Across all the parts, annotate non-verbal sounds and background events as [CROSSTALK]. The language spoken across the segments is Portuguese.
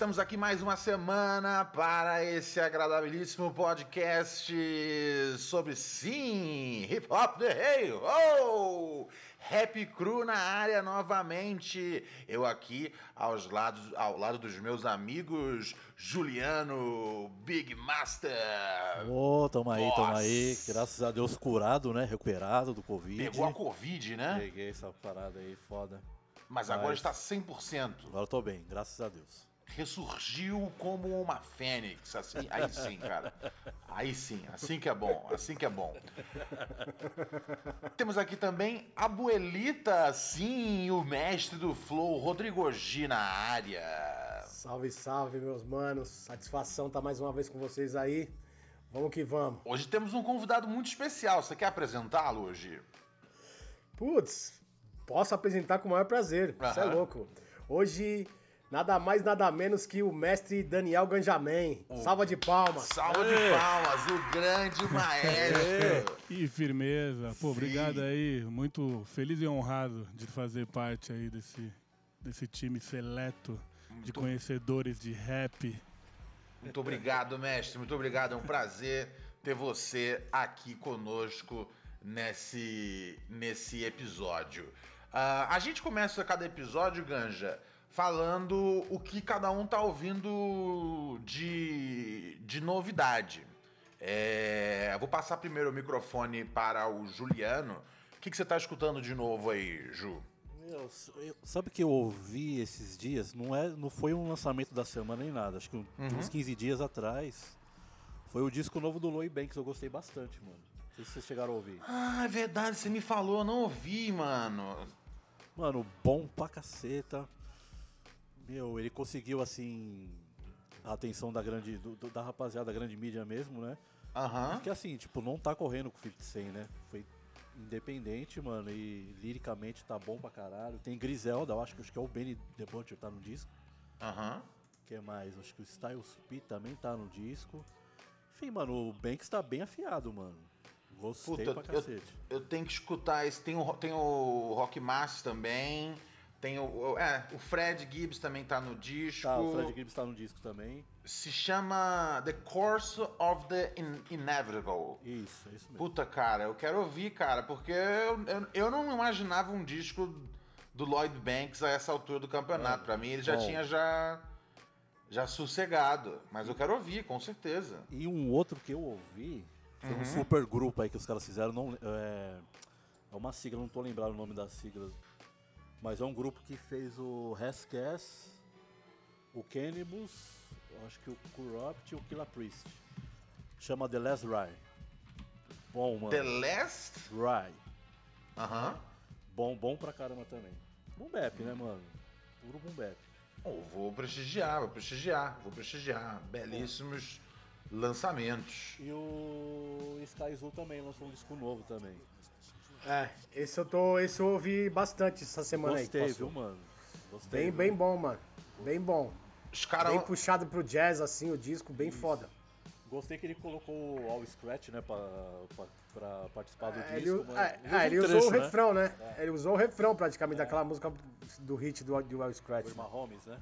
Estamos aqui mais uma semana para esse agradabilíssimo podcast sobre sim, hip hop the hey, oh! Happy Crew na área novamente. Eu aqui aos lados, ao lado dos meus amigos Juliano Big Master. Ô, oh, tamo aí, tamo aí. Graças a Deus curado, né? Recuperado do Covid. Pegou a Covid, né? Peguei essa parada aí, foda. Mas, Mas agora está 100%. Agora eu tô bem, graças a Deus. Ressurgiu como uma fênix, assim, aí sim, cara. Aí sim, assim que é bom, assim que é bom. Temos aqui também a Buelita, sim, o mestre do flow, Rodrigo G na área. Salve, salve, meus manos. Satisfação estar tá mais uma vez com vocês aí. Vamos que vamos. Hoje temos um convidado muito especial. Você quer apresentá-lo hoje? Putz, Posso apresentar com o maior prazer. Isso é louco. Hoje, nada mais, nada menos que o mestre Daniel Ganjamin. Salva de palmas. Salva de palmas, o grande maestro. E firmeza. Pô, Sim. obrigado aí. Muito feliz e honrado de fazer parte aí desse, desse time seleto Muito de conhecedores de rap. Muito obrigado, mestre. Muito obrigado. É um prazer ter você aqui conosco nesse, nesse episódio. Uh, a gente começa cada episódio, Ganja, falando o que cada um tá ouvindo de, de novidade. É, vou passar primeiro o microfone para o Juliano. O que, que você tá escutando de novo aí, Ju? Meu, sabe que eu ouvi esses dias? Não, é, não foi um lançamento da semana nem nada. Acho que uhum. uns 15 dias atrás foi o disco novo do Loy Banks. Eu gostei bastante, mano. Não sei se vocês chegaram a ouvir. Ah, é verdade. Você me falou, eu não ouvi, mano. Mano, bom pra caceta. Meu, ele conseguiu, assim, a atenção da grande, do, da rapaziada da grande mídia mesmo, né? Aham. Porque assim, tipo, não tá correndo com o 50 100, né? Foi independente, mano, e liricamente tá bom pra caralho. Tem Griselda, eu acho, acho que é o Benny The Butcher tá no disco. Aham. Uhum. que mais? Acho que o Styles P também tá no disco. Enfim, mano, o Banks tá bem afiado, mano. Gostei Puta, pra cacete. Eu, eu, tenho que escutar esse. Tem o, tem o Rock Mass também. Tem o. É, o Fred Gibbs também tá no disco. Tá, o Fred Gibbs tá no disco também. Se chama The Course of the In Inevitable. Isso, é isso mesmo. Puta, cara, eu quero ouvir, cara, porque eu, eu, eu não imaginava um disco do Lloyd Banks a essa altura do campeonato. É, pra mim, ele já bom. tinha já. Já sossegado. Mas eu quero ouvir, com certeza. E um outro que eu ouvi foi uhum. um super grupo aí que os caras fizeram. Não, é, é uma sigla, não tô lembrando o nome das siglas. Mas é um grupo que fez o Rescast, o Cannibus, acho que o Corrupt e o Killa Priest. Chama The Last Rye. Bom, mano. The Last? Rye. Aham. Bom, bom pra caramba também. Boom bap, né, mano? Puro boom bap. Oh, vou prestigiar, vou prestigiar, vou prestigiar. Belíssimos lançamentos. E o Sky Zoo também lançou um disco novo também. É, esse eu tô. Esse eu ouvi bastante essa semana Gostei, aí. Gostei, viu, mano? Gostei. Bem, viu? bem bom, mano. Bem bom. Os cara... Bem puxado pro jazz, assim, o disco, bem Isso. foda. Gostei que ele colocou o All Scratch, né, pra, pra, pra participar do é, disco. Ele, é, é, ele usou o né? refrão, né? É. Ele usou o refrão praticamente é. daquela música do hit do, do All Scratch. Foi Mahomes, né?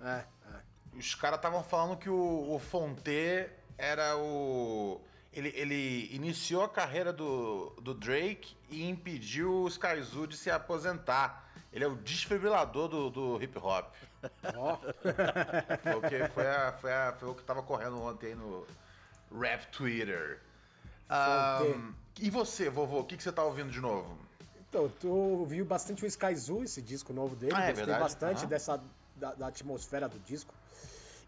É, é. Os caras estavam falando que o, o Fonte era o. Ele, ele iniciou a carreira do, do Drake e impediu o Skyzoo de se aposentar. Ele é o desfibrilador do, do hip hop. Oh. [LAUGHS] foi, o que, foi, a, foi, a, foi o que tava correndo ontem aí no Rap Twitter. Um, e você, vovô, o que, que você tá ouvindo de novo? Então, eu ouvi bastante o Skyzoo, esse disco novo dele. Ah, é Gostei verdade? bastante dessa da, da atmosfera do disco.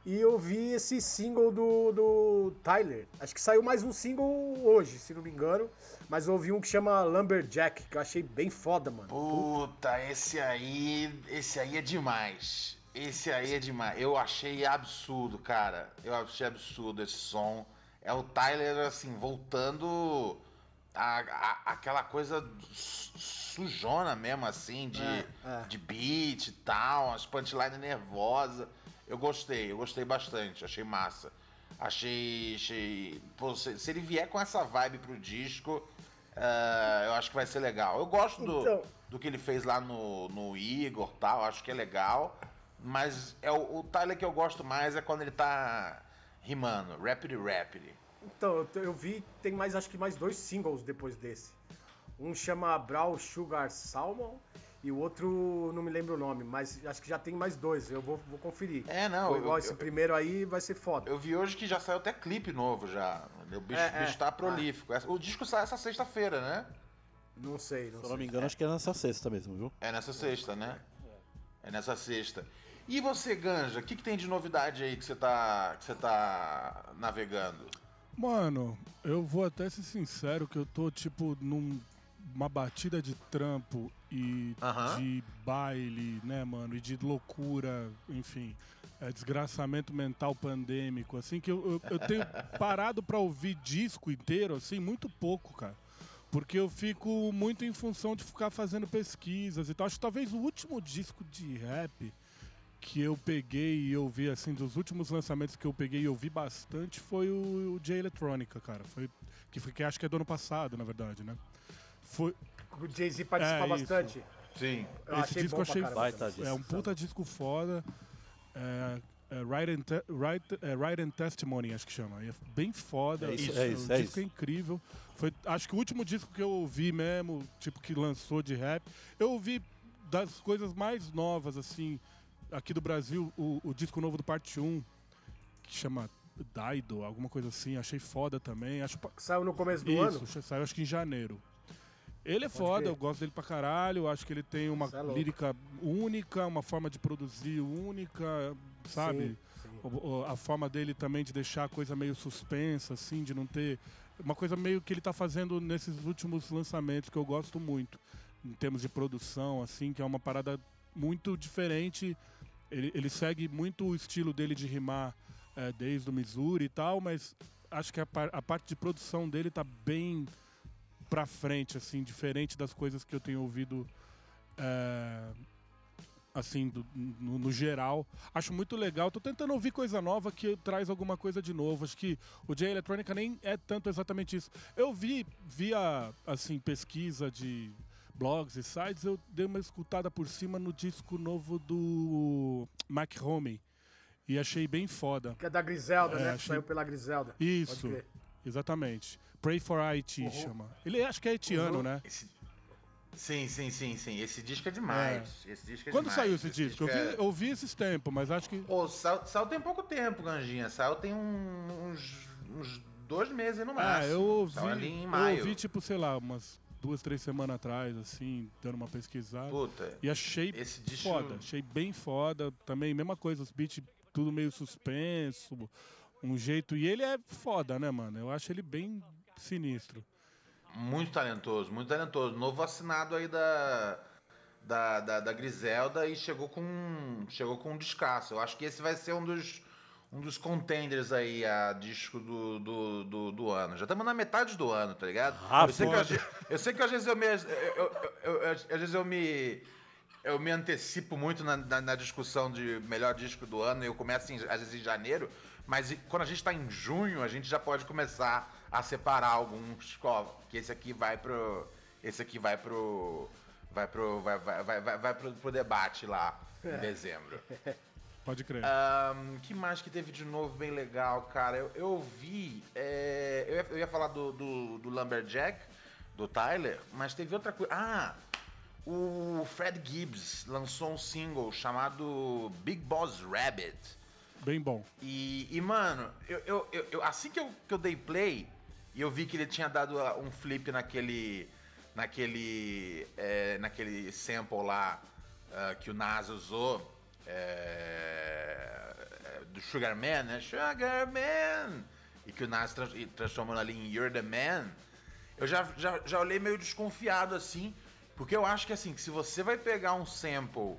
E eu vi esse single do, do Tyler. Acho que saiu mais um single hoje, se não me engano. Mas eu ouvi um que chama Lumberjack, que eu achei bem foda, mano. Puta, esse aí. Esse aí é demais. Esse aí é demais. Eu achei absurdo, cara. Eu achei absurdo esse som. É o Tyler, assim, voltando a, a, aquela coisa sujona mesmo, assim, de, é, é. de beat e tal, as punchlines nervosas. Eu gostei, eu gostei bastante, achei massa. Achei. achei pô, se, se, ele vier com essa vibe pro disco, uh, eu acho que vai ser legal. Eu gosto do, então... do que ele fez lá no, no Igor tal, acho que é legal. Mas é o, o Tyler que eu gosto mais é quando ele tá rimando, Rapid Rapid. Então, eu, eu vi, tem mais, acho que mais dois singles depois desse. Um chama Brawl Sugar Salmon e o outro não me lembro o nome, mas acho que já tem mais dois. Eu vou, vou conferir. É, não. Foi igual eu, esse eu, primeiro aí vai ser foda. Eu vi hoje que já saiu até clipe novo já. O bicho, é, bicho tá prolífico. Ah. O disco sai essa sexta-feira, né? Não sei, não Se eu não me engano, é. acho que é nessa sexta mesmo, viu? É nessa sexta, né? É nessa sexta. E você, Ganja, o que, que tem de novidade aí que você tá, que você tá navegando? Mano, eu vou até ser sincero que eu tô, tipo, num uma batida de trampo e de baile, né, mano, e de loucura, enfim, é, desgraçamento mental pandêmico, assim, que eu, eu, eu tenho [LAUGHS] parado pra ouvir disco inteiro, assim, muito pouco, cara. Porque eu fico muito em função de ficar fazendo pesquisas e tal. Acho que talvez o último disco de rap que eu peguei e ouvi, assim, dos últimos lançamentos que eu peguei e ouvi bastante foi o, o J Eletrônica, cara. Foi, que, foi, que acho que é do ano passado, na verdade, né? Foi... O Jay-Z participa é bastante. Sim. Eu Esse disco eu achei caramba, é um puta disco foda. É, é, Ride, and Te Ride, é, Ride and Testimony, acho que chama. É bem foda. É isso, é isso. O é disco isso. é incrível. Foi, acho que o último disco que eu ouvi mesmo, tipo, que lançou de rap, eu ouvi das coisas mais novas, assim, aqui do Brasil, o, o disco novo do Parte 1, que chama Daido, alguma coisa assim. Achei foda também. Acho... Saiu no começo do isso, ano? Isso, saiu acho que em janeiro. Ele é Pode foda, eu gosto dele pra caralho. Acho que ele tem uma é lírica única, uma forma de produzir única, sabe? Sim, sim. A forma dele também de deixar a coisa meio suspensa, assim, de não ter. Uma coisa meio que ele tá fazendo nesses últimos lançamentos que eu gosto muito, em termos de produção, assim, que é uma parada muito diferente. Ele, ele segue muito o estilo dele de rimar é, desde o Missouri e tal, mas acho que a, a parte de produção dele tá bem pra frente, assim, diferente das coisas que eu tenho ouvido, é, assim, do, no, no, geral. Acho muito legal. Tô tentando ouvir coisa nova que traz alguma coisa de novo. Acho que o J Electronica nem é tanto exatamente isso. Eu vi, via, assim, pesquisa de blogs e sites, eu dei uma escutada por cima no disco novo do Mac Home. E achei bem foda. Que é da Griselda, é, né? Achei... Saiu pela Griselda. Isso, exatamente. Pray for IT uhum. chama. Ele acho que é haitiano, uhum. né? Esse... Sim, sim, sim, sim. Esse disco é demais. É. Esse disco é Quando demais. saiu esse, esse disco? disco? Eu, vi, é... eu vi esses tempos, mas acho que. Pô, saiu, saiu tem pouco tempo, Ganjinha. Saiu tem um, uns, uns dois meses no máximo. É, eu ouvi. Eu ouvi, tipo, sei lá, umas duas, três semanas atrás, assim, dando uma pesquisada. Puta. E achei esse disco... foda. Achei bem foda. Também, mesma coisa, os beats tudo meio suspenso. Um jeito. E ele é foda, né, mano? Eu acho ele bem sinistro. Muito talentoso, muito talentoso. Novo assinado aí da, da, da, da, Griselda e chegou com, chegou com um descasso. Eu acho que esse vai ser um dos, um dos contenders aí a disco do, do, do, do ano. Já estamos na metade do ano, tá ligado? Ah, eu, sei que eu, eu sei que às vezes eu me. Eu, eu, às vezes eu me. Eu me antecipo muito na, na, na, discussão de melhor disco do ano. Eu começo em, às vezes em janeiro, mas quando a gente está em junho, a gente já pode começar a separar alguns, que esse aqui vai pro esse aqui vai pro vai pro vai vai vai, vai, vai pro, pro debate lá em é. dezembro. [LAUGHS] Pode crer. Um, que mais que teve de novo bem legal, cara? Eu, eu vi. É, eu, ia, eu, ia, falar do, do, do, Lumberjack, do Tyler, mas teve outra coisa. Ah! O Fred Gibbs lançou um single chamado Big Boss Rabbit. Bem bom. E, e mano, eu, eu, eu, assim que eu, que eu dei play, e eu vi que ele tinha dado ah, um flip naquele. naquele. É, naquele sample lá uh, que o Nas usou. É, é, do Sugar Man, né? Sugar Man! E que o Nas trans, transformou ali em You're the Man. Eu já, já, já olhei meio desconfiado assim, porque eu acho que assim, que se você vai pegar um sample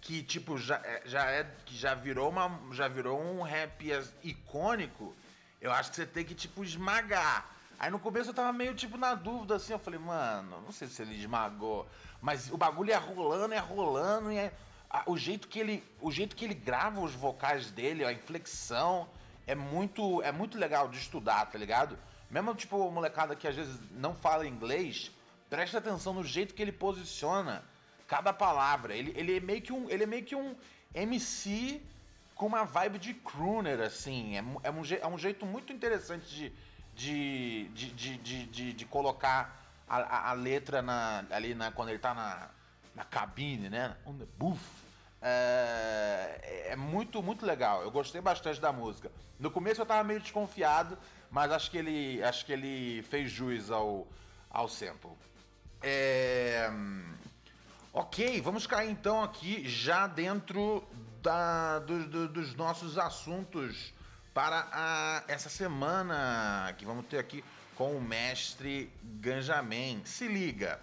que tipo já, é, já é que já virou uma já virou um rap icônico, eu acho que você tem que tipo esmagar. Aí no começo eu tava meio tipo na dúvida assim, eu falei, mano, não sei se ele esmagou, mas o bagulho é rolando, é rolando, e é, a, o jeito que ele, o jeito que ele grava os vocais dele, a inflexão, é muito, é muito legal de estudar, tá ligado? Mesmo tipo molecada que às vezes não fala inglês, presta atenção no jeito que ele posiciona cada palavra. Ele, ele é meio que um, ele é meio que um, MC com uma vibe de crooner, assim. É, é, um, é um jeito muito interessante de, de, de, de, de, de, colocar a, a, a, letra na, ali na, quando ele tá na, na cabine, né? On. É, é, muito, muito legal. Eu gostei bastante da música. No começo eu tava meio desconfiado, mas acho que ele, acho que ele fez jus ao, ao sample. É... Ok, vamos cair então aqui já dentro da, do, do, dos nossos assuntos para a, essa semana que vamos ter aqui com o mestre Ganjamin. Se liga,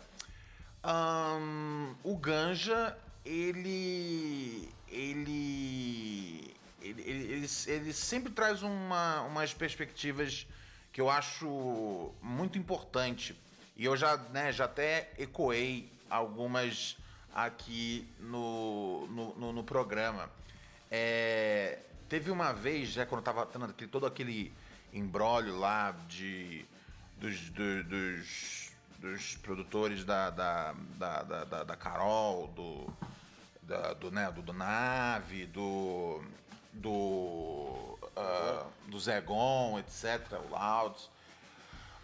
um, o Ganja ele ele ele, ele, ele sempre traz uma, umas perspectivas que eu acho muito importante e eu já, né, já até ecoei algumas aqui no, no, no, no programa. É, teve uma vez, já quando tava tendo aquele, todo aquele embrólio lá de, dos, do, dos, dos produtores da, da, da, da, da Carol, do, da, do, né, do, do Nave, do, do, uh, do Zegon, etc., o Louds.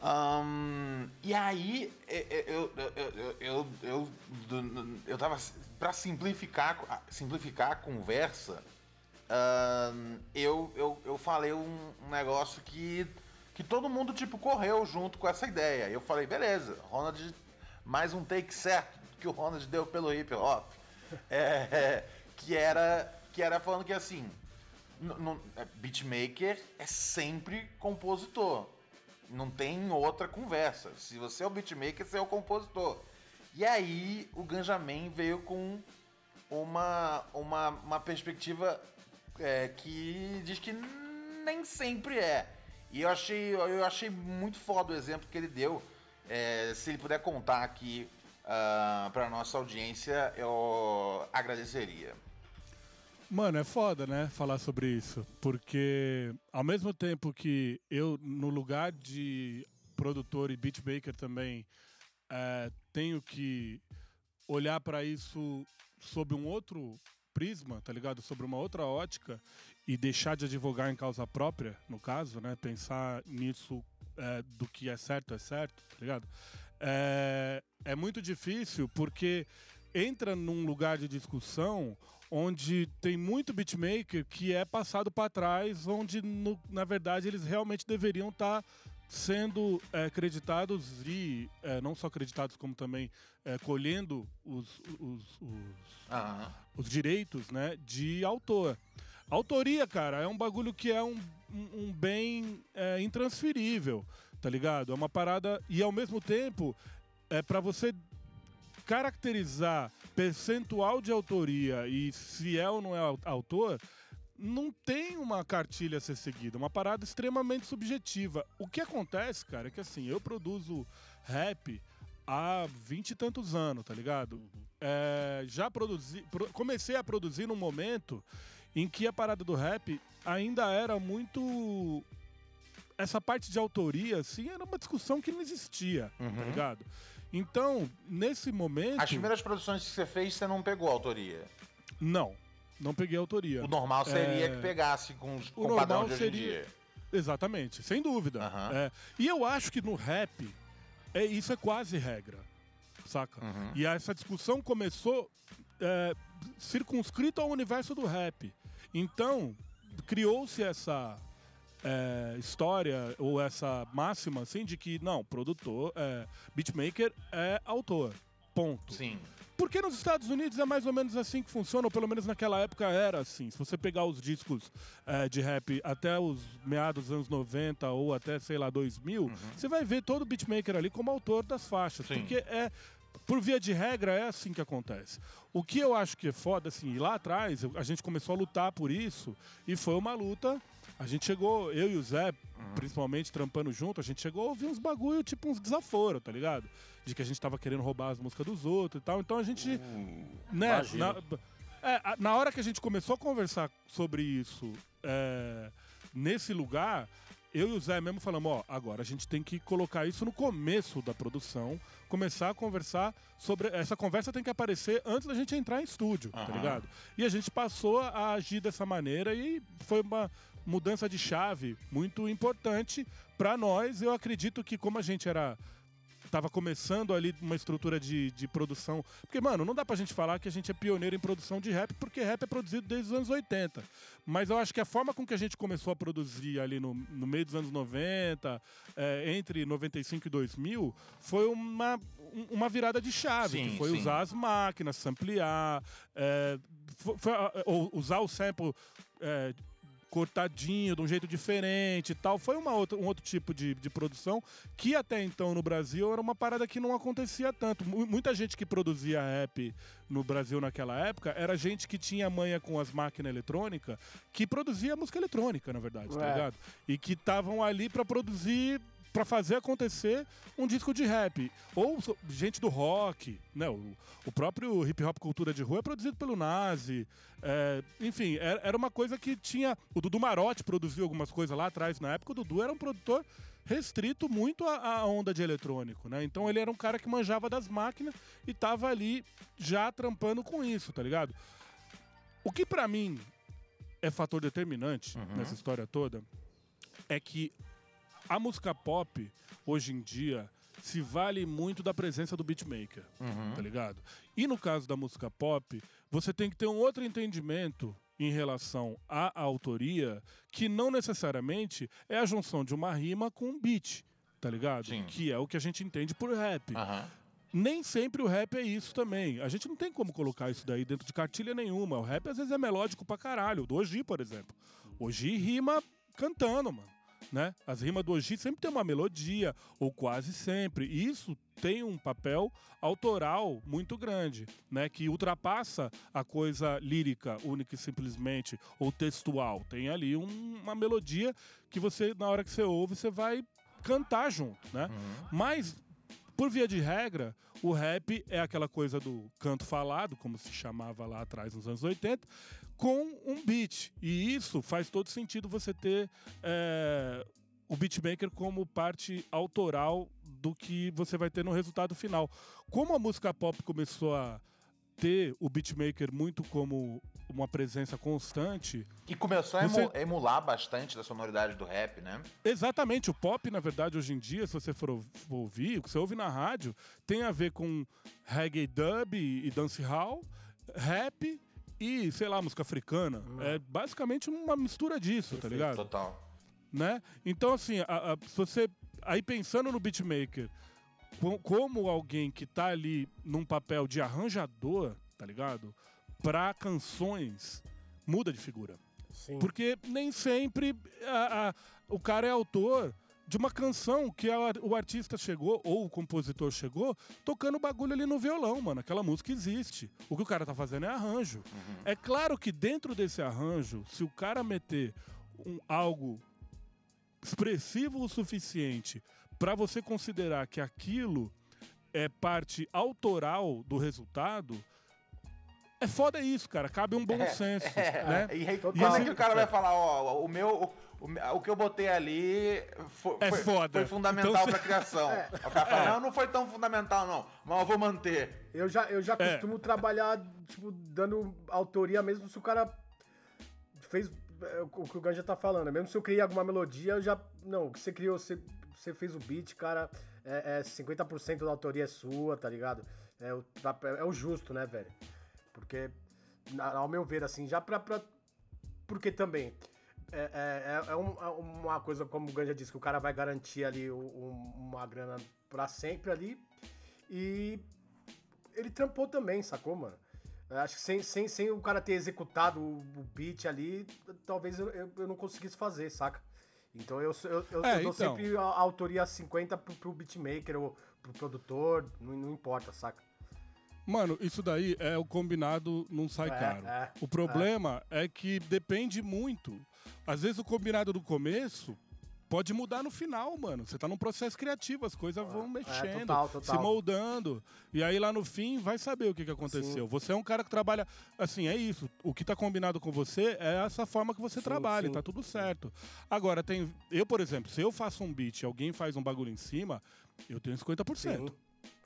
Um, e aí, eu, eu, eu, eu, eu, eu tava. Pra simplificar, simplificar a conversa, um, eu, eu, eu falei um, um, negócio que, que todo mundo, tipo, correu junto com essa ideia. Eu falei, beleza, Ronald, mais um take certo que o Ronald deu pelo hip hop. É, é, que, era, que era falando que assim, é, beatmaker é sempre compositor não tem outra conversa. Se você é o beatmaker, você é o compositor. E aí o Ganjamin veio com uma, uma, uma perspectiva é, que diz que nem sempre é. E eu achei, eu achei muito foda o exemplo que ele deu. É, se ele puder contar aqui uh, ah, para nossa audiência, eu agradeceria. Mano, é foda, né, falar sobre isso. Porque ao mesmo tempo que eu, no lugar de produtor e beatmaker também, é, tenho que olhar para isso sob um outro prisma, tá ligado? Sobre uma outra ótica e deixar de advogar em causa própria, no caso, né? Pensar nisso é, do que é certo é certo, tá ligado? É, é muito difícil porque entra num lugar de discussão onde tem muito beatmaker que é passado para trás, onde no, na verdade eles realmente deveriam estar tá sendo é, creditados e é, não só creditados como também é, colhendo os, os, os, os, direitos né, de autor. Autoria, cara, é um bagulho que é um, um, bem é, intransferível, tá ligado? É uma parada e ao mesmo tempo é para você caracterizar percentual de autoria e se é ou não é autor, não tem uma cartilha a ser seguida, uma parada extremamente subjetiva. O que acontece, cara, é que assim, eu produzo rap há vinte e tantos anos, tá ligado? Uhum. É, já produzi, pro, comecei a produzir num momento em que a parada do rap ainda era muito essa parte de autoria, assim, era uma discussão que não existia, tá uhum. tá ligado? Então, nesse momento. As primeiras produções que você fez, você não pegou autoria? Não, não peguei autoria. O normal seria é... que pegasse com, com o, o padrão de hoje seria... em dia. Exatamente, sem dúvida. Uhum. É, e eu acho que no rap, é, isso é quase regra, saca? Uhum. E essa discussão começou é, circunscrito ao universo do rap. Então, criou-se essa é, história ou essa máxima assim de que não, produtor, é, beatmaker é autor. Ponto. Sim. Porque nos Estados Unidos é mais ou menos assim que funciona, ou pelo menos naquela época era assim. Se você pegar os discos é, de rap até os meados dos anos 90 ou até, sei lá, 2000, uhum. você vai ver todo beatmaker ali como autor das faixas. Sim. Porque é por via de regra, é assim que acontece. O que eu acho que é foda, assim, lá atrás, a gente começou a lutar por isso, e foi uma luta a gente chegou, eu e o Zé, uhum. principalmente trampando junto, a gente chegou a ouvir uns bagulho, tipo uns desaforos, tá ligado? De que a gente tava querendo roubar as músicas dos outros e tal. Então a gente. Uh, né? Na, é, na hora que a gente começou a conversar sobre isso é, nesse lugar, eu e o Zé mesmo falamos, ó, agora a gente tem que colocar isso no começo da produção, começar a conversar sobre. Essa conversa tem que aparecer antes da gente entrar em estúdio, uhum. tá ligado? E a gente passou a agir dessa maneira e foi uma mudança de chave muito importante para nós. Eu acredito que, como a gente era tava começando ali uma estrutura de, de produção. Porque, mano, não dá pra gente falar que a gente é pioneiro em produção de rap, porque rap é produzido desde os anos 80. Mas eu acho que a forma com que a gente começou a produzir ali no, no meio dos anos 90, é, entre 95 e 2000, foi uma, uma virada de chave, sim, que foi sim. usar as máquinas, samplear, é, foi, foi, ou usar o sample é, cortadinho, de um jeito diferente e tal. Foi uma outra, um outro tipo de, de produção que até então no Brasil era uma parada que não acontecia tanto. Muita gente que produzia rap no Brasil naquela época era gente que tinha manha com as máquinas eletrônicas, que produzia música eletrônica, na verdade, tá ligado? E que estavam ali para produzir para fazer acontecer um disco de rap. Ou gente do rock, né? O, o próprio hip hop cultura de rua é produzido pelo Nazi. É, enfim, era, era, uma coisa que tinha. O Dudu Marotti produziu algumas coisas lá atrás na época. O Dudu era um produtor restrito muito à, onda de eletrônico, né? Então ele era um cara que manjava das máquinas e tava ali já trampando com isso, tá ligado? O que para mim é fator determinante uhum. nessa história toda é que a música pop, hoje em dia, se vale muito da presença do beatmaker, uhum. tá ligado? E no caso da música pop, você tem que ter um outro entendimento em relação à autoria, que não necessariamente é a junção de uma rima com um beat, tá ligado? Sim. Que é o que a gente entende por rap. Uhum. Nem sempre o rap é isso também. A gente não tem como colocar isso daí dentro de cartilha nenhuma. O rap às vezes é melódico pra caralho. Do Oji, por exemplo. Oji rima cantando, mano né? As rimas do Oji sempre tem uma melodia, ou quase sempre. E isso tem um papel autoral muito grande, né? Que ultrapassa a coisa lírica, única e simplesmente, ou textual. Tem ali um, uma melodia que você, na hora que você ouve, você vai cantar junto, né? Uhum. Mas por via de regra, o rap é aquela coisa do canto falado, como se chamava lá atrás nos anos 80, com um beat. E isso faz todo sentido você ter é, o beatmaker como parte autoral do que você vai ter no resultado final. Como a música pop começou a ter o beatmaker muito como uma presença constante. E começou a você... emular bastante da sonoridade do rap, né? Exatamente. O pop, na verdade, hoje em dia, se você for ouvir, o que você ouve na rádio, tem a ver com reggae dub e dancehall, rap e, sei lá, música africana. Hum. É basicamente uma mistura disso, tá Perfeito, tá ligado? Total. Né? Então, assim, a, a, se você. Aí pensando no beatmaker como alguém que tá ali num papel de arranjador, tá ligado? Pra canções, muda de figura. Sim. Porque nem sempre a, a, o cara é autor de uma canção que a, o artista chegou, ou o compositor chegou, tocando bagulho ali no violão, mano. Aquela música existe. O que o cara tá fazendo é arranjo. Uhum. É claro que dentro desse arranjo, se o cara meter um, algo expressivo o suficiente para você considerar que aquilo é parte autoral do resultado, é foda isso, cara. Cabe um bom é, senso. [LAUGHS] É, né? E aí, quando é que o cara vai falar, ó, o meu. O, o que eu botei ali foi, é foi, foi fundamental então, pra [LAUGHS] criação. É. O cara fala, é. não, não foi tão fundamental, não, mas eu vou manter. Eu já, eu já é. costumo trabalhar, tipo, dando autoria mesmo se o cara fez é, o que o Ganja tá falando. Mesmo se eu criei alguma melodia, eu já. Não, o que você criou, você, você fez o beat, cara, é, é 50% da autoria é sua, tá ligado? É o, é o justo, né, velho? Porque, ao meu ver, assim, já pra. pra porque também. É, é, é, é um, é uma coisa, como o Ganja disse, que o cara vai garantir ali um, uma grana pra sempre ali. E ele trampou também, sacou, mano? Acho que sem, sem, sem o cara ter executado o, o beat ali, talvez eu, eu, eu, não conseguisse fazer, saca? Então eu, eu, eu, é, eu dou então. sempre a, a autoria 50 pro, pro beatmaker ou pro produtor, não, não importa, saca? Mano, isso daí é o combinado não sai é, caro. É, o problema é. é. que depende muito. Às vezes o combinado do começo pode mudar no final, mano. Você tá num processo criativo, as coisas vão é, mexendo, é, total, total. se moldando. E aí lá no fim vai saber o que, que aconteceu. Sim. Você é um cara que trabalha. Assim, é isso. O que tá combinado com você é essa forma que você sim, trabalha, sim. tá tudo certo. Agora, tem. Eu, por exemplo, se eu faço um beat e alguém faz um bagulho em cima, eu tenho 50%. Sim.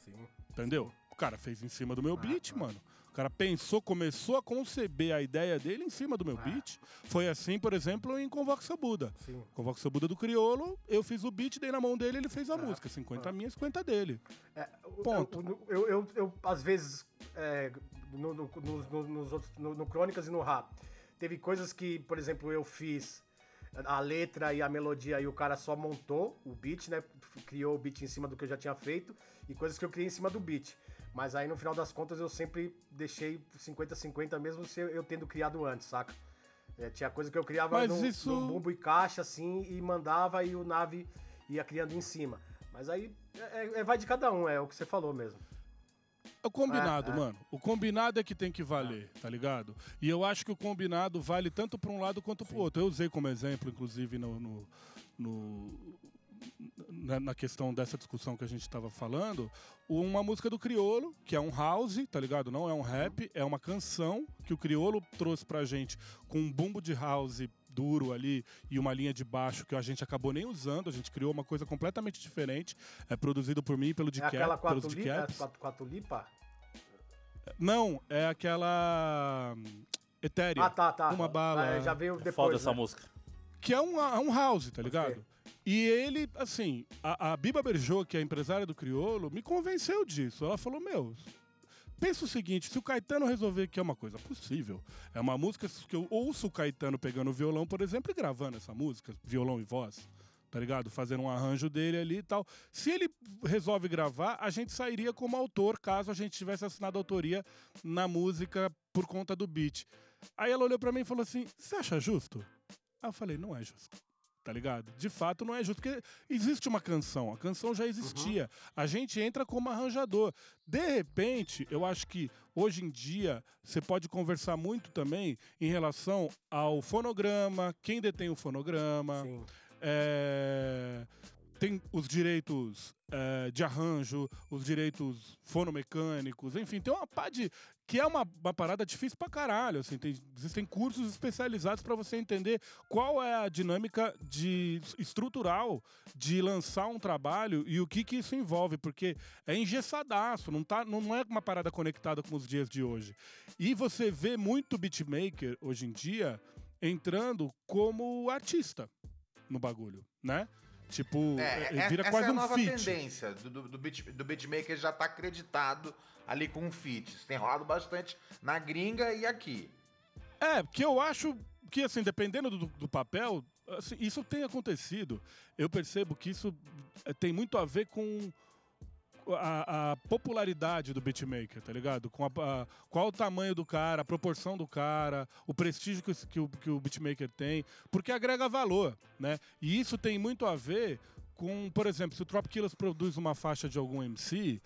Sim. Entendeu? O cara fez em cima do meu ah, beat, ah. mano. O cara pensou, começou a conceber a ideia dele em cima do meu ah. beat. Foi assim, por exemplo, em Convoca Seu Buda. Sim. Buda do Criolo, eu fiz o beat, dei na mão dele ele fez a ah. música. 50 ah. minha, 50 dele. É, Ponto. Eu, eu, eu, eu, às vezes, é, no, no, no, nos outros, no, no Crônicas e no Rap, teve coisas que, por exemplo, eu fiz a letra e a melodia e o cara só montou o beat, né? Criou o beat em cima do que eu já tinha feito e coisas que eu criei em cima do beat. Mas aí no final das contas eu sempre deixei 50-50, mesmo se eu tendo criado antes, saca? É, tinha coisa que eu criava no, isso... no, bumbo e caixa, assim, e mandava e o nave ia criando em cima. Mas aí é, é, vai de cada um, é o que você falou mesmo. É o combinado, é, é. mano. O combinado é que tem que valer, tá ligado? E eu acho que o combinado vale tanto para um lado quanto para o outro. Eu usei como exemplo, inclusive, no, no, no na, na, questão dessa discussão que a gente estava falando, uma música do Criolo, que é um house, tá ligado? Não é um rap, é uma canção que o Criolo trouxe pra gente com um bumbo de house duro ali e uma linha de baixo que a gente acabou nem usando, a gente criou uma coisa completamente diferente, é produzido por mim e pelo Dicap, é aquela Dicaps. É quatro, lipa? Não, é aquela hum, Ethereum. Ah, tá, tá. Uma bala. É, já veio é depois. Foda né? essa música. Que é um, é um house, tá ligado? E ele, assim, a, a Biba Berjô, que é a empresária do Criolo, me convenceu disso. Ela falou: Meu, pensa o seguinte, se o Caetano resolver que é uma coisa possível, é uma música que eu ouço o Caetano pegando o violão, por exemplo, e gravando essa música, violão e voz, tá ligado? Fazendo um arranjo dele ali e tal. Se ele resolve gravar, a gente sairia como autor, caso a gente tivesse assinado autoria na música por conta do beat. Aí ela olhou para mim e falou assim: Você acha justo? Aí eu falei: Não é justo tá ligado? De fato não é justo, porque existe uma canção, a canção já existia. Uhum. A gente entra como arranjador. De repente, eu acho que hoje em dia você pode conversar muito também em relação ao fonograma, quem detém o fonograma. Sim. É tem os direitos é, de arranjo, os direitos fonomecânicos, enfim, tem uma pá de. que é uma, uma parada difícil pra caralho. Assim, tem, existem cursos especializados para você entender qual é a dinâmica de, estrutural de lançar um trabalho e o que, que isso envolve, porque é engessadaço, não, tá, não é uma parada conectada com os dias de hoje. E você vê muito beatmaker hoje em dia entrando como artista no bagulho, né? Tipo, é, é, vira essa quase é a um nova feat. tendência do, do, do, beat, do beatmaker já tá acreditado ali com um feat. Isso tem rolado bastante na gringa e aqui. É, porque eu acho que, assim, dependendo do, do papel, assim, isso tem acontecido. Eu percebo que isso é, tem muito a ver com a, a, popularidade do beatmaker, tá ligado? Com a, a, qual o tamanho do cara, a proporção do cara, o prestígio que, que, o, que o beatmaker tem, porque agrega valor, né? E isso tem muito a ver com, por exemplo, se o Trop Killers produz uma faixa de algum MC,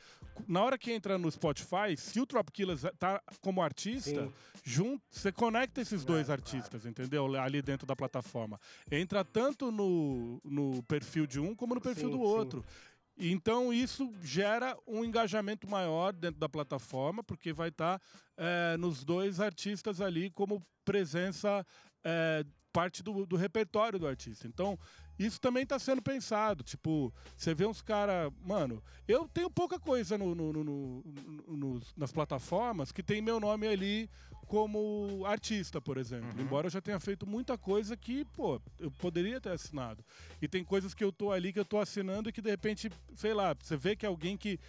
na hora que entra no Spotify, se o Trop Killers tá como artista, junto, você conecta esses dois é, artistas, claro. entendeu? Ali dentro da plataforma. Entra tanto no, no perfil de um como no perfil sim, do outro. Sim. Então isso gera um engajamento maior dentro da plataforma, porque vai estar tá, é, nos dois artistas ali como presença é, parte do, do, repertório do artista. Então isso também está sendo pensado. Tipo, você vê uns caras. Mano, eu tenho pouca coisa no, no, no, nas plataformas que tem meu nome ali como artista, por exemplo. Uhum. Embora eu já tenha feito muita coisa que, pô, eu poderia ter assinado. E tem coisas que eu tô ali que eu tô assinando e que de repente, sei lá, você vê que alguém que.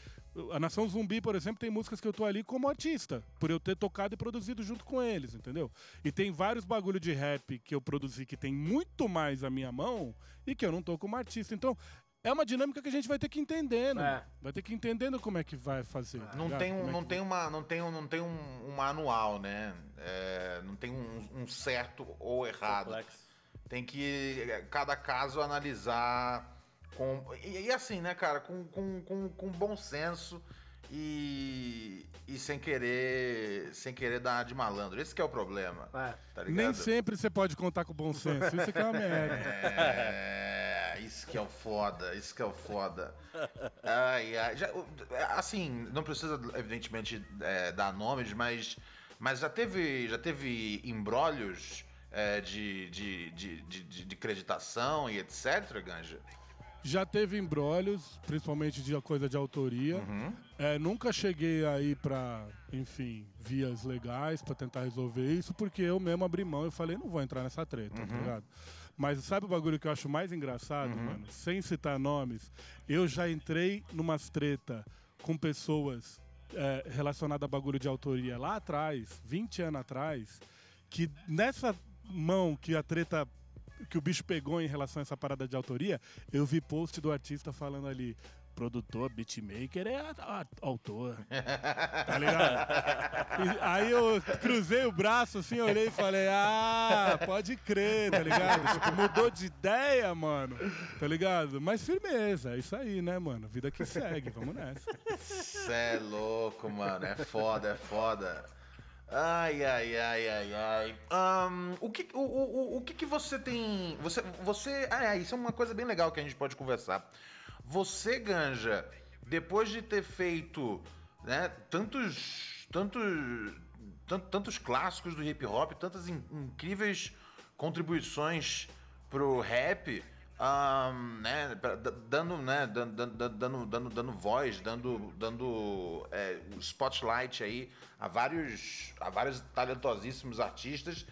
A Nação Zumbi, por exemplo, tem músicas que eu tô ali como artista, por eu ter tocado e produzido junto com eles, entendeu? E tem vários bagulho de rap que eu produzi que tem muito mais a minha mão e que eu não tô como artista. Então, é uma dinâmica que a gente vai ter que entender, né? É. Vai ter que entendendo como é que vai fazer. Tá não, tem um, é não, tem uma, não tem um, não tem um, um manual, né? É, não tem um, um, certo ou errado. Complexo. Tem que, cada caso, analisar com. E, e, assim, né, cara, com, com, com, com bom senso e, e sem querer sem querer dar de malandro. Esse é o problema. É. Tá Nem sempre você pode contar com bom senso. Isso é que é uma [LAUGHS] merda. É isso que é o foda, isso que é o foda. Ai, ai, já, assim, não precisa, evidentemente, é, dar nomes, mas, mas já teve, já teve embrólios é, de, de, de, de, de creditação e etc, Ganja? Já teve embrólios, principalmente de coisa de autoria. Uhum. É, nunca cheguei aí para, enfim, vias legais para tentar resolver isso, porque eu mesmo abri mão e falei, não vou entrar nessa treta, tá uhum. tá ligado? Mas sabe o bagulho que eu acho mais engraçado, uhum. mano? Sem citar nomes, eu já entrei numas treta com pessoas é, relacionadas a bagulho de autoria lá atrás, 20 anos atrás, que nessa mão que a treta que o bicho pegou em relação a essa parada de autoria, eu vi post do artista falando ali. Produtor, beatmaker é a, a, autor. [LAUGHS] Tá ligado? E, aí eu cruzei o braço assim, olhei e falei, ah, pode crer, tá ligado? Tipo, mudou de ideia, mano. Tá ligado? Mas firmeza, é isso aí, né, mano? Vida que segue, vamos nessa. Cê é louco, mano. É foda, é foda. Ai, ai, ai, ai, ai. Um, o que, o, o, o que, que você tem. Você. você ah, é, isso é uma coisa bem legal que a gente pode conversar. Você, Ganja, depois de ter feito né, tantos. tantos. tantos clássicos do hip hop, tantas in, incríveis contribuições pro rap um, né, dando, né, dando, dando, dando, dando voz, dando, dando é, spotlight aí a vários, a vários talentosíssimos artistas.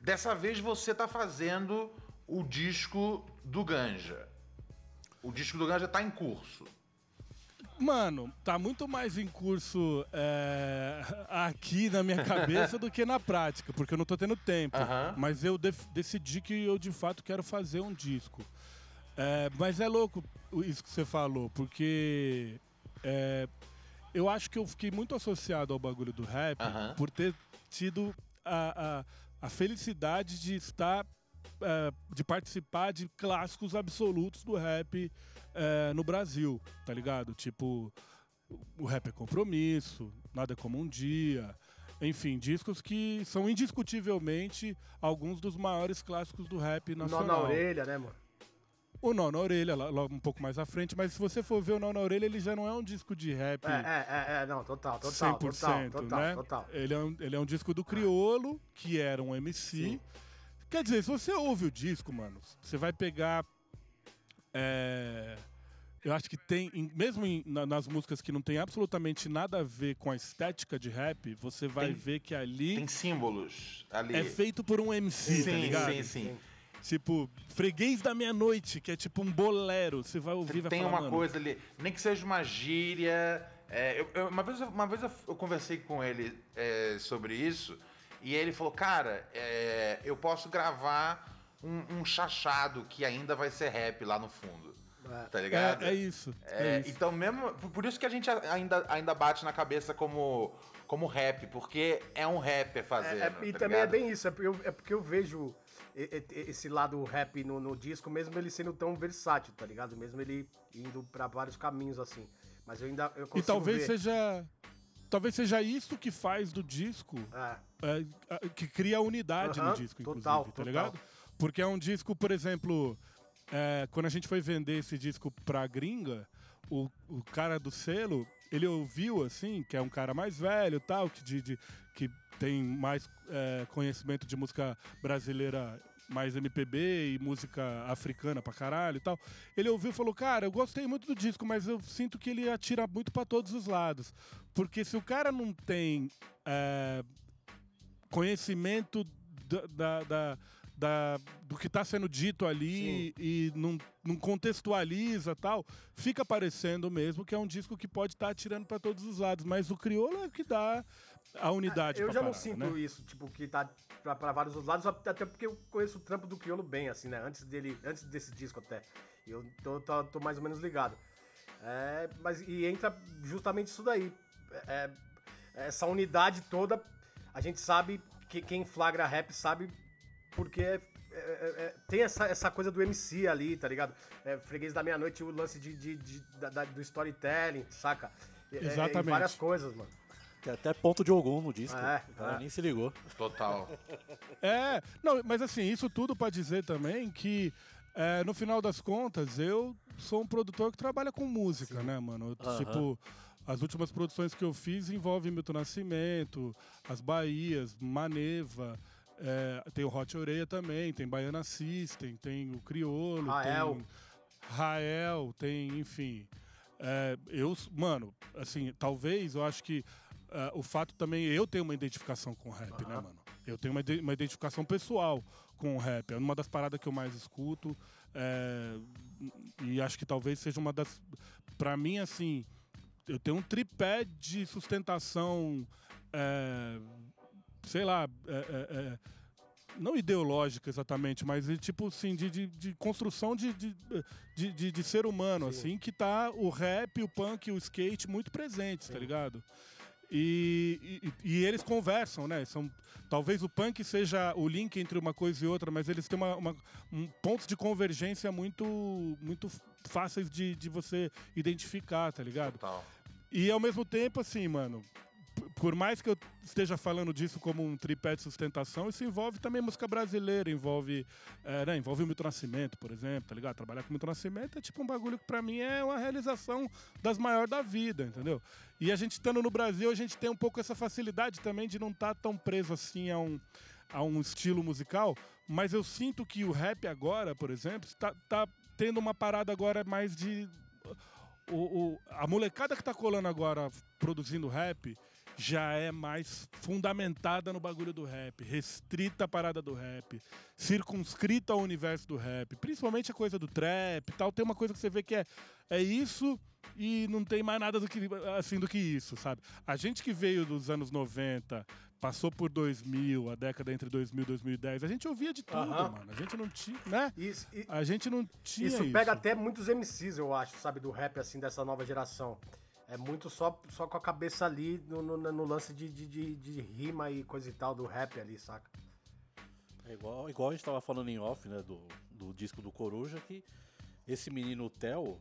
Dessa vez você está fazendo o disco do Ganja. O disco do Ganja está em curso. Mano, tá muito mais em curso é, aqui na minha cabeça do que na prática, porque eu não tô tendo tempo. Uh -huh. Mas eu decidi que eu de fato quero fazer um disco. É, mas é louco isso que você falou, porque é, eu acho que eu fiquei muito associado ao bagulho do rap por ter tido a, a, a, felicidade de estar, é, de participar de clássicos absolutos do rap é, no Brasil, tá ligado? Tipo, o rap é compromisso, nada é como um dia. Enfim, discos que são indiscutivelmente alguns dos maiores clássicos do rap nacional. Nó na orelha, né, mano? O Nó na Orelha, logo um pouco mais à frente, mas se você for ver o Nó na Orelha, ele já não é um disco de rap. É, é, é, é não, total, total. 100%, total, né? Total. Ele, é um, ele é um disco do Criolo, que era um MC. Sim. Quer dizer, se você ouve o disco, mano, você vai pegar. É, eu acho que tem, mesmo em, na, nas músicas que não tem absolutamente nada a ver com a estética de rap, você vai tem, ver que ali. Tem símbolos ali. É feito por um MC, tá sim, tá ligado? Sim, sim, sim. Tipo, Freguês da Meia-Noite, que é tipo um bolero. Você vai ouvir, vai Tem falar, uma mano. coisa ali, nem que seja uma gíria. É, eu, eu, uma vez, uma vez eu conversei com ele é, sobre isso e ele falou: Cara, é, eu posso gravar um, um, chachado que ainda vai ser rap lá no fundo. Tá ligado? É, é isso, é, é, isso. Então, mesmo. Por isso que a gente ainda, ainda bate na cabeça como, como rap, porque é um rapper fazendo. É, e tá também é bem isso, é porque eu, é porque eu vejo esse lado rap no, no, disco, mesmo ele sendo tão versátil, tá ligado? Mesmo ele indo para vários caminhos assim. Mas eu ainda eu E talvez ver. seja talvez seja isso que faz do disco é. É, que cria a unidade no disco, inclusive, total, tá total. ligado? Porque é um disco, por exemplo, é, quando a gente foi vender esse disco pra gringa, o, o cara do selo, ele ouviu assim, que é um cara mais velho tal, que, de, de que tem mais é, conhecimento de música brasileira mais MPB e música africana pra caralho e tal. Ele ouviu e falou: Cara, eu gostei muito do disco, mas eu sinto que ele atira muito para todos os lados. Porque se o cara não tem é, conhecimento da, da, da do que está sendo dito ali Sim. e não, não, contextualiza tal, fica parecendo mesmo que é um disco que pode estar tá atirando para todos os lados. Mas o crioulo é que dá a unidade. É, eu já não sinto né? isso, tipo, que tá para vários dos lados, até porque eu conheço o trampo do crioulo bem, assim, né? Antes dele, antes desse disco até. Eu tô, tô, tô mais ou menos ligado. É, mas e entra justamente isso daí. É, essa unidade toda, a gente sabe que quem flagra rap sabe porque é, é, é, tem essa, essa coisa do MC ali, tá ligado? É, freguês da meia-noite, o lance de, de, de da, do storytelling, saca? É, Exatamente. várias coisas, mano. Tem até ponto de algum no disco. É, o cara é. nem se ligou. Total. [LAUGHS] É, não, mas assim, isso tudo para dizer também que É, no final das contas, eu sou um produtor que trabalha com música, Sim. né, mano? Eu, Tipo, as últimas produções que eu fiz envolvem Milton Nascimento, As Bahias, Maneva. É, tem o Hot Oreia também, tem Baiana System, tem o Criolo, Rael. tem Rael, tem, enfim. É, eu, mano, assim, talvez eu acho que uh, o fato também, eu tenho uma identificação com o rap, né, mano? Eu tenho uma, uma identificação pessoal com o rap. É uma das paradas que eu mais escuto. É, e acho que talvez seja uma das. Pra mim, assim, eu tenho um tripé de sustentação. É, sei lá. É, é, é não ideológica exatamente, mas tipo assim, de, de, de construção de, de, de, de, ser humano, Sim. assim, que tá o rap, o punk, o skate muito presentes, tá Sim. tá ligado? E, e, e, eles conversam, né? São, talvez o punk seja o link entre uma coisa e outra, mas eles têm uma, uma um, pontos de convergência muito, muito fáceis de, de você identificar, tá ligado? Total. E ao mesmo tempo, assim, mano, por mais que eu esteja falando disso como um tripé de sustentação, isso envolve também música brasileira, envolve, é, né, envolve o Milton Nascimento, por exemplo, tá ligado? Trabalhar com o Milton Nascimento é tipo um bagulho que pra mim é uma realização das maiores da vida, entendeu? E a gente estando no Brasil, a gente tem um pouco essa facilidade também de não estar tá tão preso assim a um, a um estilo musical, mas eu sinto que o rap agora, por exemplo, está tá tendo uma parada agora mais de... O, o, a molecada que tá colando agora produzindo rap, já é mais fundamentada no bagulho do rap, restrita a parada do rap, circunscrita ao universo do rap, principalmente a coisa do trap e tal. Tem uma coisa que você vê que é, é isso e não tem mais nada do que, assim do que isso, sabe? A gente que veio dos anos 90, passou por 2000, a década entre 2000 e 2010, a gente ouvia de tudo, mano. A gente não tinha, né? Isso, e, a gente não tinha isso. Isso pega até muitos MCs, eu acho, sabe, do rap, assim, dessa nova geração. É muito só, só com a cabeça ali no, no, no lance de, de, de, de, rima e coisa e tal do rap ali, saca? É igual, igual a gente tava falando em off, né, do, do disco do Coruja, que esse menino Theo,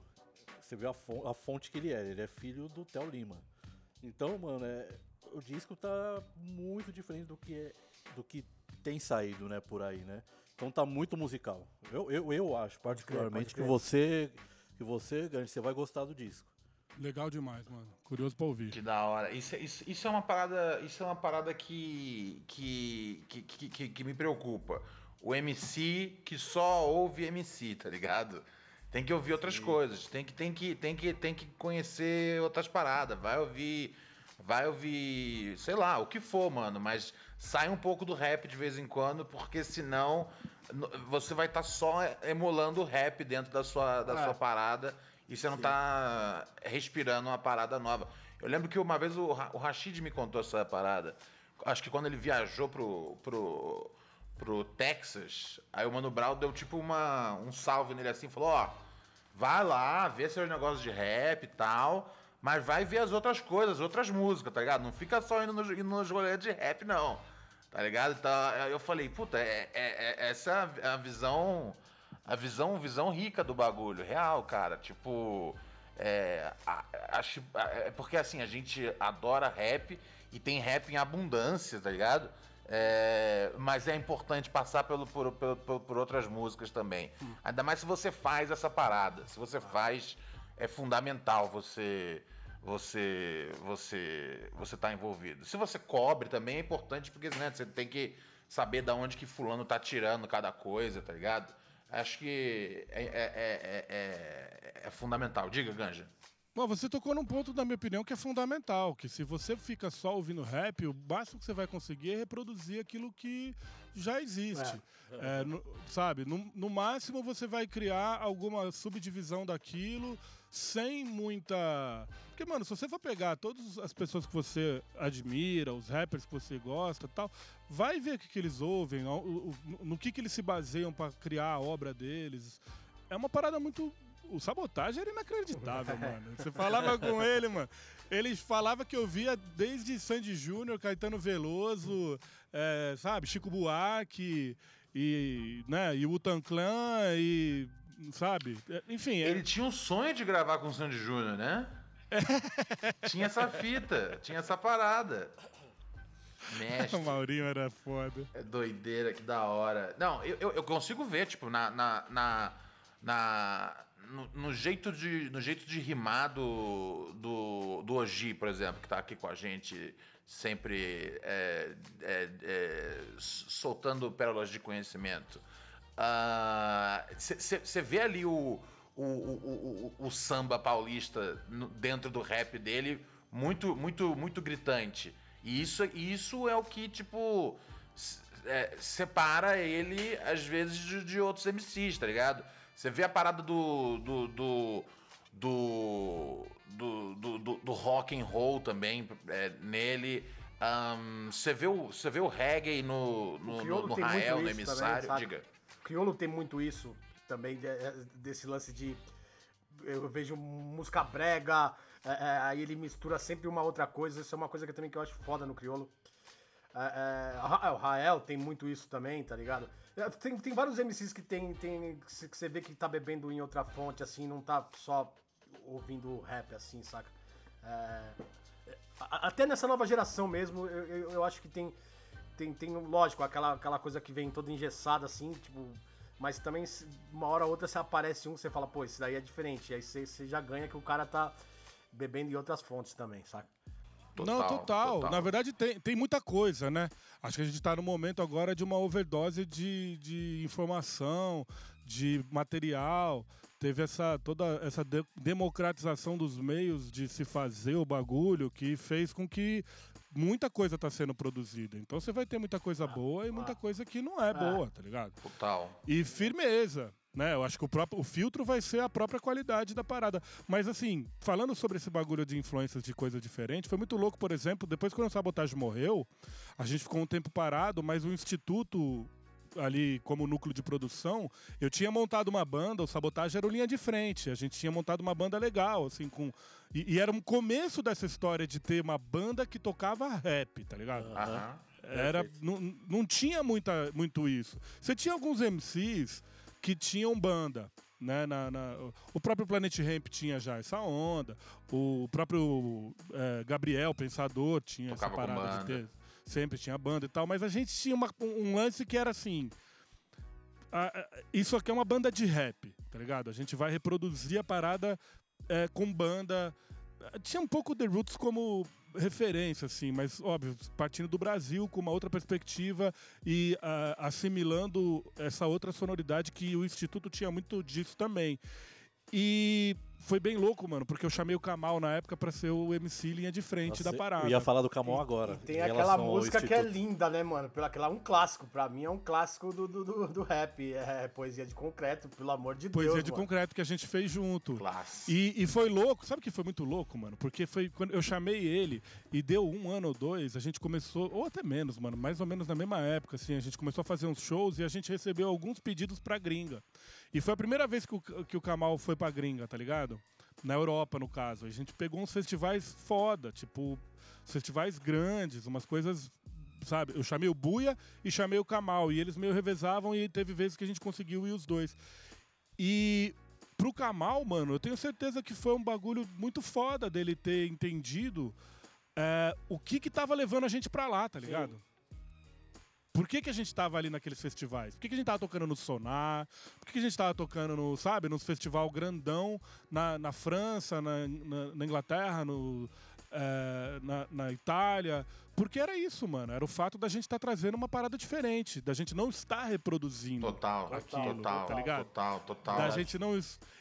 você viu a, fonte, a fonte que ele é, ele é filho do Theo Lima. Então, mano, é, o disco tá muito diferente do que, é, do que tem saído, né, por aí, né? Então tá muito musical. Eu, eu, eu acho, particularmente, que você, que você, você vai gostar do disco. Legal demais, mano. Curioso pra ouvir. Que da hora. Isso, isso, isso é uma parada, isso é uma parada que, que, que, que, que me preocupa. O MC que só ouve MC, tá ligado? Tem que ouvir outras Sim. coisas, tem que, tem, que, tem, que, tem que conhecer outras paradas. Vai ouvir, vai ouvir, sei lá, o que for, mano, mas sai um pouco do rap de vez em quando, porque senão você vai estar tá só emulando o rap dentro da sua, da é. sua parada e você não Sim. tá respirando uma parada nova. Eu lembro que uma vez o, o Rashid me contou essa parada. Acho que quando ele viajou pro, pro, pro Texas, aí o Mano Brown deu tipo uma, um salve nele assim, falou, ó, vai lá, vê seus negócios de rap e tal, mas vai ver as outras coisas, outras músicas, tá ligado? Não fica só indo nos, indo nos rolês de rap, não. Tá ligado? Então, eu falei, puta, é, é, é essa é a visão a visão, visão rica do bagulho, real, cara. Tipo, é, acho, é porque assim, a gente adora rap e tem rap em abundância, tá ligado? É, mas é importante passar pelo, por, por, por outras músicas também. Hum. Ainda mais se você faz essa parada. Se você faz, é fundamental você você você você tá envolvido. Se você cobre também é importante porque né, você tem que saber da onde que fulano tá tirando cada coisa, tá ligado? Acho que é, é, é, é, fundamental. Diga, Ganja. Bom, você tocou num ponto, na minha opinião, que é fundamental, que se você fica só ouvindo rap, o máximo que você vai conseguir é reproduzir aquilo que já existe. É. É, no, sabe? No, no, máximo você vai criar alguma subdivisão daquilo sem muita. Porque, mano, se você for pegar todas as pessoas que você admira, os rappers que você gosta tal, vai ver o que, que eles ouvem, no, no que, que eles se baseiam para criar a obra deles. É uma parada muito o sabotagem era inacreditável, [LAUGHS] mano. Você falava com ele, mano. Ele falava que eu via desde Sandy Júnior, Caetano Veloso, é, sabe, Chico Buarque e, né, e Utan Clan e, sabe, enfim. Ele é... tinha um sonho de gravar com o Sandy Júnior, né? [LAUGHS] tinha essa fita, tinha essa parada. Mestre. o Maurinho era foda. É doideira, que da hora. Não, eu, eu, eu consigo ver, tipo, na. na, na, na no, no, jeito de, no jeito de rimar do, do, do Oji, por exemplo, que tá aqui com a gente, sempre é, é, é, soltando pérolas de conhecimento. Você uh, vê ali o, o, o, o, samba paulista dentro do rap dele muito, muito, muito gritante. E isso, isso é o que, tipo, é, separa ele, às vezes, de, de, outros MCs, tá ligado? Você vê a parada do. do, do do, do, do, do, rock and roll também é, nele. Você um, vê, o, vê o reggae no, no, no, no Rael, no emissário. Também, Diga. O crioulo tem muito isso também, é, desse lance de. Eu vejo música brega, é, é, aí ele mistura sempre uma outra coisa. Isso é uma coisa que também que eu acho foda no crioulo. É, o Rael tem muito isso também, tá ligado? Tem, tem vários MCs que tem, tem que você vê que tá bebendo em outra fonte, assim, não tá só ouvindo rap, assim, saca? Até nessa nova geração mesmo, eu, eu, eu, acho que tem, tem, tem, lógico, aquela, aquela coisa que vem toda engessada, assim, tipo, mas também uma hora ou outra você aparece um que você fala, pô, esse daí é diferente, aí você, você já ganha que o cara tá bebendo em outras fontes também, saca? Total, não, total. total. Na verdade, tem, tem muita coisa, né? Acho que a gente está no momento agora de uma overdose de, de informação, de material. Teve essa toda essa de, democratização dos meios de se fazer o bagulho que fez com que muita coisa está sendo produzida. Então você vai ter muita coisa boa e muita coisa que não é, é. boa, tá ligado? Total. E firmeza. Né? Eu acho que o, próprio, o filtro vai ser a própria qualidade da parada. Mas assim, falando sobre esse bagulho de influências de coisa diferente, foi muito louco, por exemplo, depois que o Sabotagem morreu, a gente ficou um tempo parado, mas o Instituto ali como núcleo de produção, eu tinha montado uma banda, o Sabotagem era o linha de frente. A gente tinha montado uma banda legal, assim, com. E, e era um começo dessa história de ter uma banda que tocava rap, tá ligado? Uhum. Era, não, não tinha muita, muito isso. Você tinha alguns MCs que tinham banda. Né, na, na, o próprio Planet Ramp tinha já essa onda, o próprio é, Gabriel, pensador, tinha Tocava essa parada de ter. Sempre tinha banda e tal, mas a gente tinha uma, um lance que era assim. A, a, isso aqui é uma banda de rap, tá ligado? A gente vai reproduzir a parada é, com banda. Tinha um pouco The Roots como referência, assim, mas óbvio, partindo do Brasil com uma outra perspectiva e assimilando essa outra sonoridade que o Instituto tinha muito disso também. E foi bem louco, mano, porque eu chamei o Kamal na época para ser o MC linha de frente Nossa, da parada. Eu ia falar do Kamal agora. E tem aquela música que é linda, né, mano? Aquela é um clássico. Pra mim é um clássico do, do, do, do rap. É poesia de concreto, pelo amor de poesia Deus. Poesia de mano. concreto que a gente fez junto. Clássico. E, e foi louco. Sabe que foi muito louco, mano? Porque foi quando eu chamei ele e deu um ano ou dois, a gente começou, ou até menos, mano, mais ou menos na mesma época, assim, a gente começou a fazer uns shows e a gente recebeu alguns pedidos pra gringa. E foi a primeira vez que o, que o Kamal foi pra gringa, tá ligado? Na Europa, no caso. A gente pegou uns festivais foda, tipo, festivais grandes, umas coisas sabe? Eu chamei o Buia e chamei o Kamal. E eles meio revezavam e teve vezes que a gente conseguiu ir os dois. E pro Kamal, mano, eu tenho certeza que foi um bagulho muito foda dele ter entendido é, o que que tava levando a gente pra lá, tá ligado? Sim. Por que, que a gente tava ali naqueles festivais? Por que, que a gente tava tocando no Sonar? Por que, que a gente tava tocando no, sabe, nos festival grandão na, na França, na, na, na Inglaterra, no, é, na, na, Itália? Porque era isso, mano. Era o fato da gente estar tá trazendo uma parada diferente, da gente não estar reproduzindo total, aquilo, total, tá ligado? Total, total. Da gente não.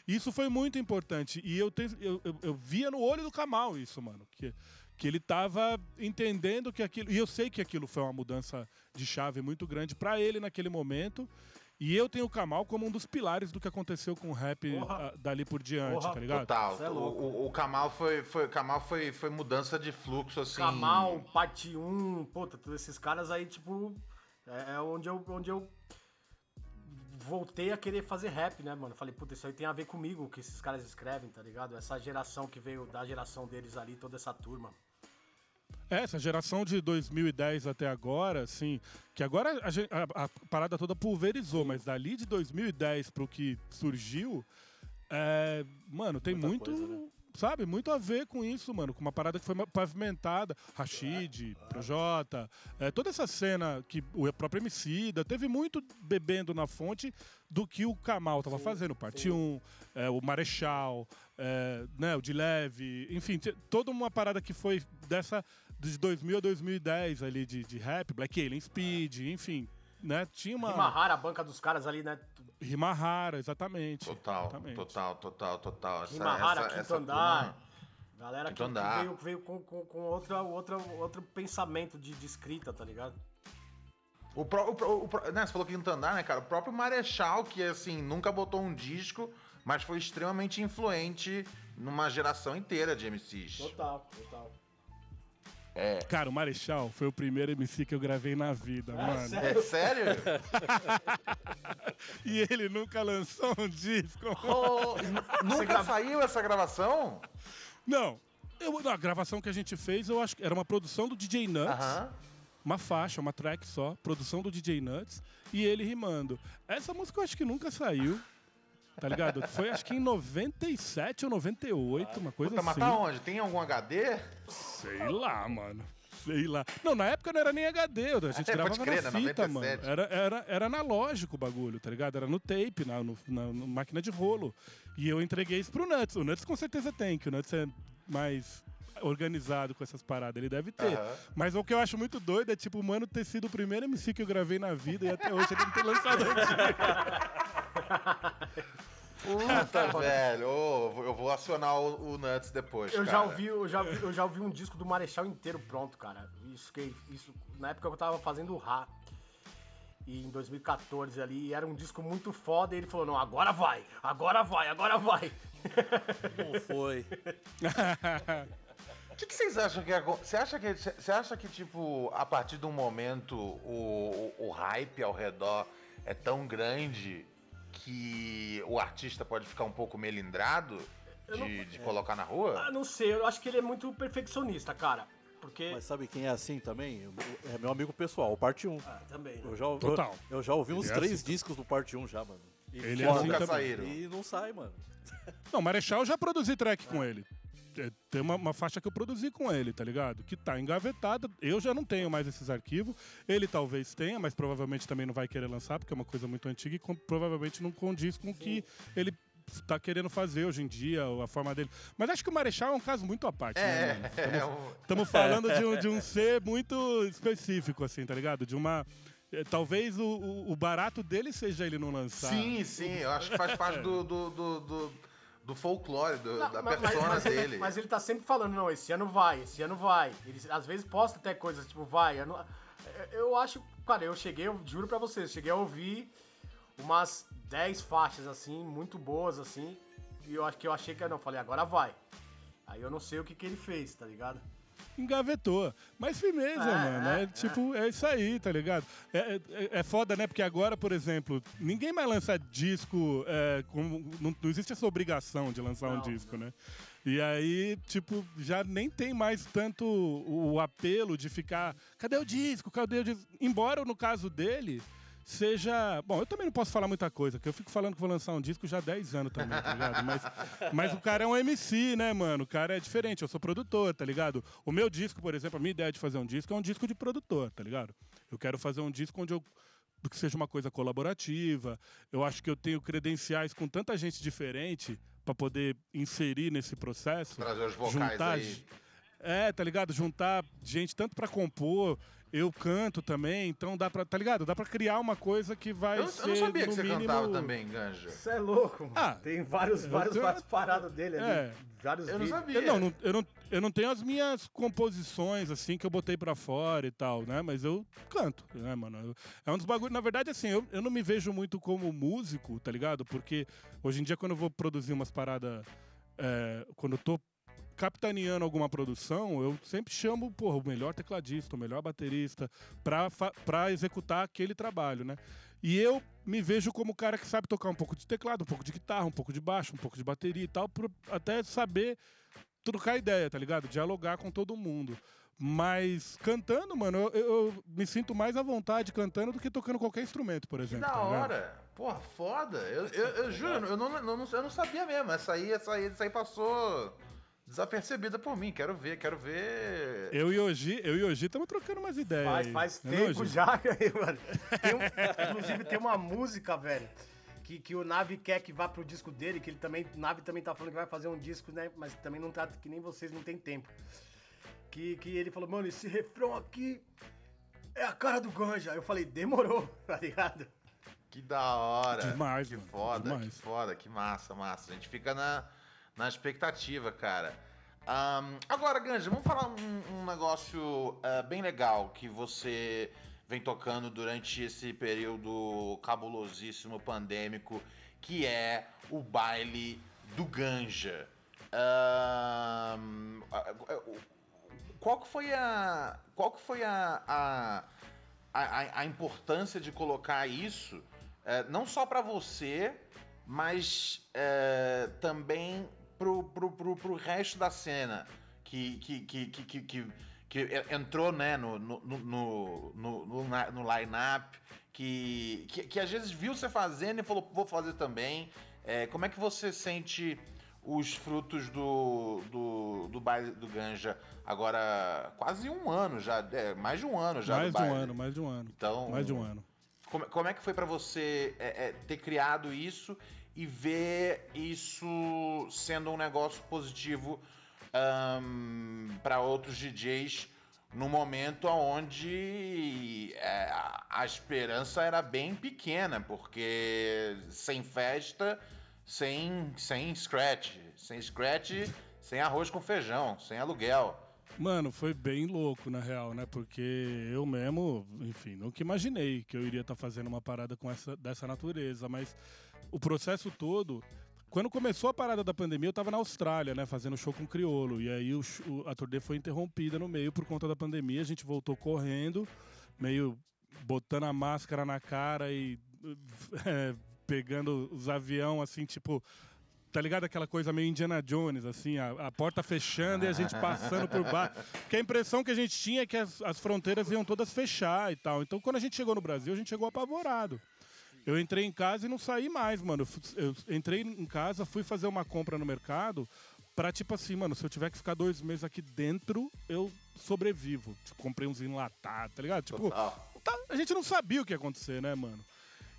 Isso foi muito importante. E eu, te, eu, eu, eu via no olho do Kamal isso, mano. Que, que ele estava entendendo que aquilo. E eu sei que aquilo foi uma mudança de chave muito grande para ele naquele momento. E eu tenho o Kamal como um dos pilares do que aconteceu com o rap uh, dali por diante, Porra, tá ligado? Total. É o, o, o, Kamal, foi, foi, Kamal foi, foi mudança de fluxo, assim. Kamal, Pati 1, puta, todos esses caras aí, tipo. É, é onde eu, onde eu voltei a querer fazer rap, né, mano? Falei, puta, isso aí tem a ver comigo, o que esses caras escrevem, tá ligado? Essa geração que veio da geração deles ali, toda essa turma. É, essa geração de 2010 até agora, assim, que agora a, a, a parada toda pulverizou, mas dali de 2010 pro que surgiu, é, mano, tem Muita muito. Coisa, né? sabe, muito a ver com isso, mano. Com uma parada que foi pavimentada. Rashid, Projota, é, toda essa cena que o próprio Emicida teve muito bebendo na fonte do que o Kamal tava sim, fazendo. Parte 1, é, o Marechal, é, né, o de Leve, enfim, toda uma parada que foi dessa de 2000 a 2010 ali de, de rap, Black Alien Speed, enfim, né? Tinha uma. Rima rara, a banca dos caras ali, né? Rima rara, exatamente. Total, exatamente. total, total, total. Essa, Rima rara, essa, quinto essa andar. Turma... Galera que, que, veio, veio com, com, com outra, outra, outro pensamento de, de escrita, tá ligado? O, pro, o, pro, o pro, né, você falou quinto andar, né, cara? O próprio Marechal, que assim, nunca botou um disco, mas foi extremamente influente numa geração inteira de MCs. Total, total. É. Cara, o Marechal foi o primeiro MC que eu gravei na vida, é, mano. Sério? É sério? [LAUGHS] e ele nunca lançou um disco. [LAUGHS] Oh, nunca saiu essa gravação? Não. Eu, a gravação que a gente fez, eu acho que era uma produção do DJ Nuts. Uh -huh. Uma faixa, uma track só, produção do DJ Nuts e ele rimando. Essa música eu acho que nunca saiu. Tá ligado? Foi acho que em 97 ou 98, uma coisa Puta, assim. Mas tá onde? Tem algum HD? Sei lá, mano. Sei lá. Não, na época não era nem HD, a gente é, gravava crer, na fita, 97. mano. Era, era, era analógico o bagulho, tá ligado? Era no tape, na, no, na, na máquina de rolo. E eu entreguei isso pro Nuts. O Nuts com certeza tem, que o Nuts é mais organizado com essas paradas, ele deve ter. Uhum. Mas o que eu acho muito doido é, tipo, o mano ter sido o primeiro MC que eu gravei na vida e até hoje ele não ter lançado [LAUGHS] Puta, [LAUGHS] velho. Oh, eu vou acionar o, o Nuts depois. Eu já, ouvi, eu, já, eu já ouvi um disco do Marechal inteiro pronto, cara. Isso que isso na época eu tava fazendo o Rá. E em 2014 ali, era um disco muito foda, e ele falou: "Não, agora vai. Agora vai, agora vai". Não foi. O [LAUGHS] que, que, vocês acham que é. Você acha que, você acha que, tipo, a partir de um momento o, o, o hype ao redor é tão grande que o artista pode ficar um pouco melindrado de, não, de é. colocar na rua? Ah, não sei, eu acho que ele é muito perfeccionista, cara. Porque... Mas sabe quem é assim também? É meu amigo pessoal, o Parte 1. Ah, também. Né? Eu já, Total. Eu, eu já ouvi uns é três assim. discos do Parte 1 já, mano. E ele é assim nunca saíram. E não sai, mano. Não, Marechal já produzi track com ele. É, tem uma, uma, faixa que eu produzi com ele, tá ligado? Que tá engavetada. Eu já não tenho mais esses arquivos. Ele talvez tenha, mas provavelmente também não vai querer lançar, porque é uma coisa muito antiga e com, provavelmente não condiz com o que ele tá querendo fazer hoje em dia, a forma dele. Mas acho que o Marechal é um caso muito à parte, é, né, Estamos [LAUGHS] é falando de um, de um [LAUGHS] ser muito específico, assim, tá ligado? De uma. É, talvez o, o, o, barato dele seja ele não lançar. Sim, sim. Eu acho que faz parte do, do, do, do do folclore, do, não, da mas, persona mas, dele. Mas ele tá sempre falando, não, esse ano vai, esse ano vai. Ele às vezes posta até coisas tipo, vai. Eu, eu acho, cara, eu cheguei, eu juro pra vocês, cheguei a ouvir umas 10 faixas assim, muito boas assim. E eu acho que eu achei que não, falei, agora vai. Aí eu não sei o que, que ele fez, tá ligado? Engavetou. Mas firmeza, é, mano. É, é, tipo, é isso aí, tá ligado? É, é, é, foda, né? Porque agora, por exemplo, ninguém mais lança disco. É, não, não, existe essa obrigação de lançar não, um disco, não. né? E aí, tipo, já nem tem mais tanto o, o apelo de ficar. Cadê o disco? Cadê o disco? Embora no caso dele seja. Bom, eu também não posso falar muita coisa, porque eu fico falando que vou lançar um disco já há 10 anos também, tá ligado? Mas, [LAUGHS] mas o cara é um MC, né, mano? O cara é diferente, eu sou produtor, tá ligado? O meu disco, por exemplo, a minha ideia de fazer um disco é um disco de produtor, tá ligado? Eu quero fazer um disco onde eu que seja uma coisa colaborativa. Eu acho que eu tenho credenciais com tanta gente diferente para poder inserir nesse processo. Trazer os vocais juntar, aí. É, tá ligado? Juntar gente tanto para compor, eu canto também, então dá pra, tá ligado? Dá pra criar uma coisa que vai eu, ser. Eu não sabia que você mínimo... cantava também, Ganja. Você é louco, mano. Ah, Tem vários, vários, eu, várias paradas dele ali. É. Vários eu vídeos. não sabia. Eu não, eu, não, eu não tenho as minhas composições, assim, que eu botei pra fora e tal, né? Mas eu canto, né, mano? É um dos bagulhos. Na verdade, assim, eu, eu não me vejo muito como músico, tá ligado? Porque hoje em dia, quando eu vou produzir umas paradas. É, quando eu tô capitaneando alguma produção, eu sempre chamo porra, o melhor tecladista, o melhor baterista, para executar aquele trabalho, né? E eu me vejo como o cara que sabe tocar um pouco de teclado, um pouco de guitarra, um pouco de baixo, um pouco de bateria e tal, por até saber trocar ideia, tá ligado? Dialogar com todo mundo. Mas cantando, mano, eu, eu, me sinto mais à vontade cantando do que tocando qualquer instrumento, por exemplo. Que da tá hora! Porra, foda! Eu, eu, eu juro, eu não, não, eu não sabia mesmo. Essa aí, essa aí, essa aí passou desapercebida por mim. Quero ver, quero ver. Eu e Oji, eu e Oji estamos trocando umas ideias. Faz, faz é tempo já, [LAUGHS] mano. Tem um, inclusive tem uma música, velho. Que, que o Nave quer que vá pro disco dele, que ele também. O Nave também tá falando que vai fazer um disco, né? Mas também não tá. Que nem vocês não tem tempo. Que, que ele falou, mano, esse refrão aqui é a cara do Ganja. Eu falei, demorou, [LAUGHS] tá ligado? Que da hora. Demais, que mano. foda, Demais. que foda, que massa, massa. A gente fica na, na expectativa, cara. Um, agora, Ganja, vamos falar um, um negócio uh, bem legal que você vem tocando durante esse período cabulosíssimo pandêmico, que é o baile do Ganja. Um, qual que foi a qual que foi a, a, a, a importância de colocar isso é, não só para você mas é, também pro, pro, pro, pro resto da cena que, que, que, que, que, que entrou né, no, no, no, no, no, line-up, que, que, que às vezes viu você fazendo e falou, vou fazer também. É, como é que você sente os frutos do, do, do baile do Ganja agora quase um ano já, é, mais de um ano já. Mais de um ano, mais de um ano. Então, mais de um ano. Como, como é que foi para você é, é, ter criado isso e ver isso sendo um negócio positivo um, para outros DJs no momento onde é, a esperança era bem pequena, porque sem festa sem, sem scratch. Sem scratch, sem arroz com feijão, sem aluguel. Mano, foi bem louco, na real, né? Porque eu mesmo, enfim, nunca imaginei que eu iria estar tá fazendo uma parada com essa, dessa natureza, mas o processo todo. Quando começou a parada da pandemia, eu tava na Austrália, né, fazendo show com o Criolo. E aí o, a turnê foi interrompida no meio por conta da pandemia. A gente voltou correndo, meio botando a máscara na cara e [LAUGHS] é, pegando os avião assim, tipo. Tá ligado aquela coisa meio Indiana Jones, assim, a, a porta fechando e a gente passando por baixo. Porque a impressão que a gente tinha é que as, as fronteiras iam todas fechar e tal. Então, quando a gente chegou no Brasil, a gente chegou apavorado. Eu entrei em casa e não saí mais, mano. Eu entrei em casa, fui fazer uma compra no mercado pra, tipo assim, mano, se eu tiver que ficar dois meses aqui dentro, eu sobrevivo. Tipo, comprei uns enlatados, tá ligado? Tipo, tá, a gente não sabia o que ia acontecer, né, mano?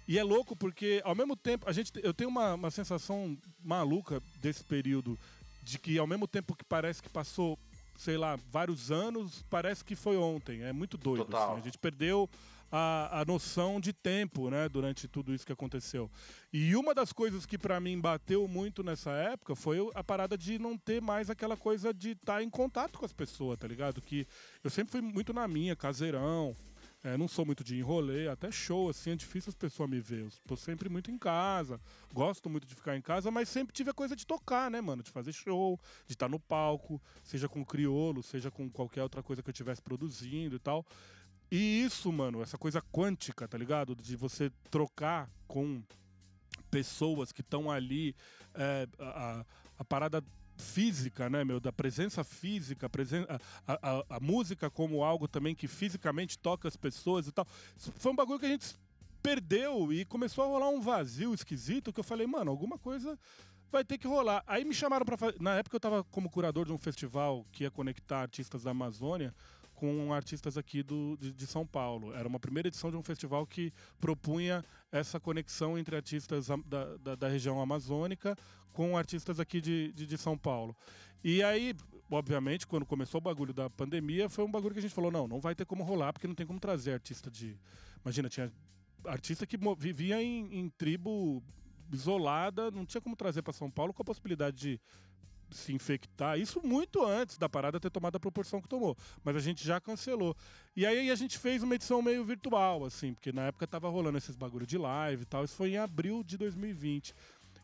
E é louco porque, ao mesmo tempo, a gente, eu tenho uma, uma sensação maluca desse período, de que ao mesmo tempo que parece que passou, sei lá, vários anos, parece que foi ontem. É muito doido. Assim. A gente perdeu a, a noção de tempo, né, durante tudo isso que aconteceu. E uma das coisas que para mim bateu muito nessa época foi a parada de não ter mais aquela coisa de estar tá em contato com as pessoas, tá ligado? Que eu sempre fui muito na minha, caseirão. É, não sou muito de enrolê, até show, assim, é difícil as pessoas me ver. Eu tô sempre muito em casa, gosto muito de ficar em casa, mas sempre tive a coisa de tocar, né, mano? De fazer show, de estar no palco, seja com criolo, seja com qualquer outra coisa que eu estivesse produzindo e tal. E isso, mano, essa coisa quântica, tá ligado? De você trocar com pessoas que estão ali, é, a, a parada física, né, meu, da presença física, a, a, a, música como algo também que fisicamente toca as pessoas e tal. Foi um bagulho que a gente perdeu e começou a rolar um vazio esquisito que eu falei, mano, alguma coisa vai ter que rolar. Aí me chamaram para fazer. Na época eu tava como curador de um festival que ia conectar artistas da Amazônia com artistas aqui do, de, de, São Paulo. Era uma primeira edição de um festival que propunha essa conexão entre artistas da, da, da região amazônica com artistas aqui de, de, de, São Paulo. E aí, obviamente, quando começou o bagulho da pandemia, foi um bagulho que a gente falou: não, não vai ter como rolar, porque não tem como trazer artista de. Imagina, tinha artista que vivia em, em tribo isolada, não tinha como trazer para São Paulo com a possibilidade de se infectar. Isso muito antes da parada ter tomado a proporção que tomou. Mas a gente já cancelou. E aí a gente fez uma edição meio virtual, assim, porque na época tava rolando esses bagulho de live e tal. Isso foi em abril de 2020.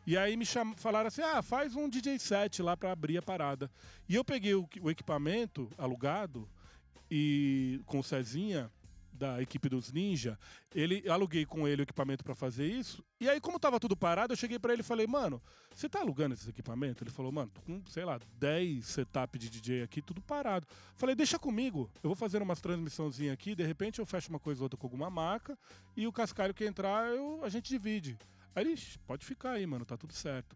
E aí me cham... falaram assim: ah, faz um DJ set lá para abrir a parada. E eu peguei o, o equipamento alugado e com o Cezinha da equipe dos Ninja, ele aluguei com ele o equipamento para fazer isso. E aí, como tava tudo parado, eu cheguei para ele e falei, mano, você tá alugando esse equipamento? Ele falou, mano, tô com, sei lá, 10 setup de DJ aqui, tudo parado. Falei, deixa comigo, eu vou fazer umas transmissãozinhas aqui, de repente eu fecho uma coisa ou outra com alguma marca, e o cascalho que entrar, eu, a gente divide. Aí ele, pode ficar aí, mano, tá tudo certo.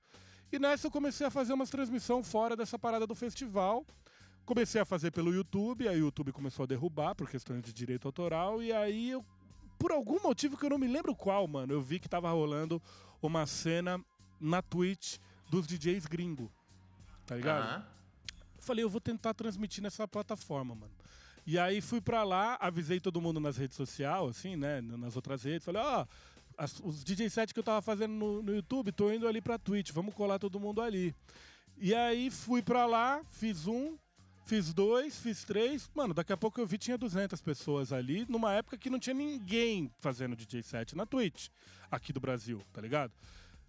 E nessa eu comecei a fazer umas transmissão fora dessa parada do festival. Comecei a fazer pelo YouTube, aí o YouTube começou a derrubar por questões de direito autoral, e aí eu, por algum motivo que eu não me lembro qual, mano, eu vi que tava rolando uma cena na Twitch dos DJs gringo. Tá ligado? Uhum. Falei, eu vou tentar transmitir nessa plataforma, mano. E aí fui pra lá, avisei todo mundo nas redes sociais, assim, né? Nas outras redes. Falei, ó, oh, os DJ set que eu tava fazendo no, no YouTube, tô indo ali pra Twitch, vamos colar todo mundo ali. E aí fui pra lá, fiz um, Fiz dois, fiz três. Mano, daqui a pouco eu vi tinha 200 pessoas ali, numa época que não tinha ninguém fazendo DJ set na Twitch, aqui do Brasil, tá ligado?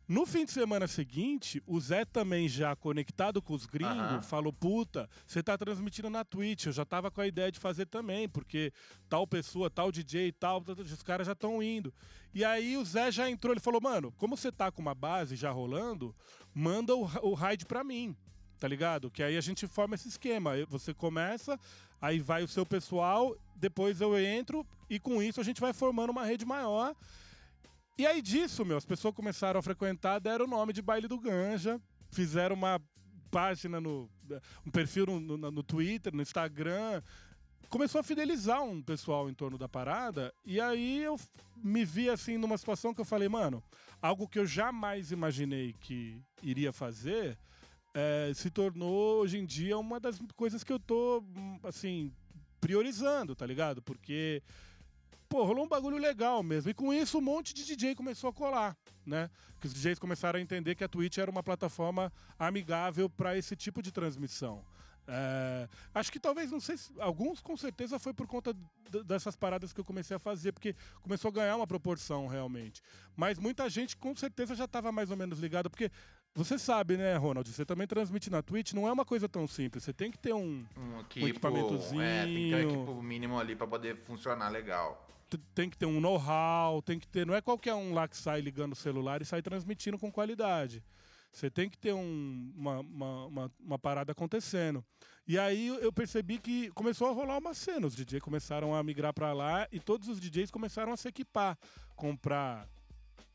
No fim de semana seguinte, o Zé também já conectado com os gringos, falou: Puta, você tá transmitindo na Twitch. Eu já tava com a ideia de fazer também, porque tal pessoa, tal DJ e tal, os caras já estão indo. E aí o Zé já entrou, ele falou: Mano, como você tá com uma base já rolando, manda o, o raid pra mim tá ligado? Que aí a gente forma esse esquema. Você começa, aí vai o seu pessoal, depois eu entro e com isso a gente vai formando uma rede maior. E aí disso, meu, as pessoas começaram a frequentar, deram o nome de Baile do Ganja, fizeram uma página no. um perfil no, no, no Twitter, no Instagram. Começou a fidelizar um pessoal em torno da parada, e aí eu me vi assim numa situação que eu falei, mano, algo que eu jamais imaginei que iria fazer é, se tornou hoje em dia uma das coisas que eu tô, assim, priorizando, tá ligado? Porque, pô, rolou um bagulho legal mesmo. E com isso um monte de DJ começou a colar, né? Que os DJs começaram a entender que a Twitch era uma plataforma amigável para esse tipo de transmissão. É, acho que talvez, não sei se. Alguns com certeza foi por conta dessas paradas que eu comecei a fazer, porque começou a ganhar uma proporção realmente. Mas muita gente com certeza já estava mais ou menos ligada, porque você sabe, né, Ronald? Você também transmite na Twitch, não é uma coisa tão simples. Você tem que ter um, um, equipo, um equipamentozinho. É, tem que ter um equipo mínimo ali para poder funcionar legal. Tem que ter um know-how, tem que ter. Não é qualquer um lá que sai ligando o celular e sai transmitindo com qualidade. Você tem que ter um, uma, uma, uma, uma, parada acontecendo. E aí eu percebi que começou a rolar uma cena. Os DJs começaram a migrar para lá e todos os DJs começaram a se equipar. Comprar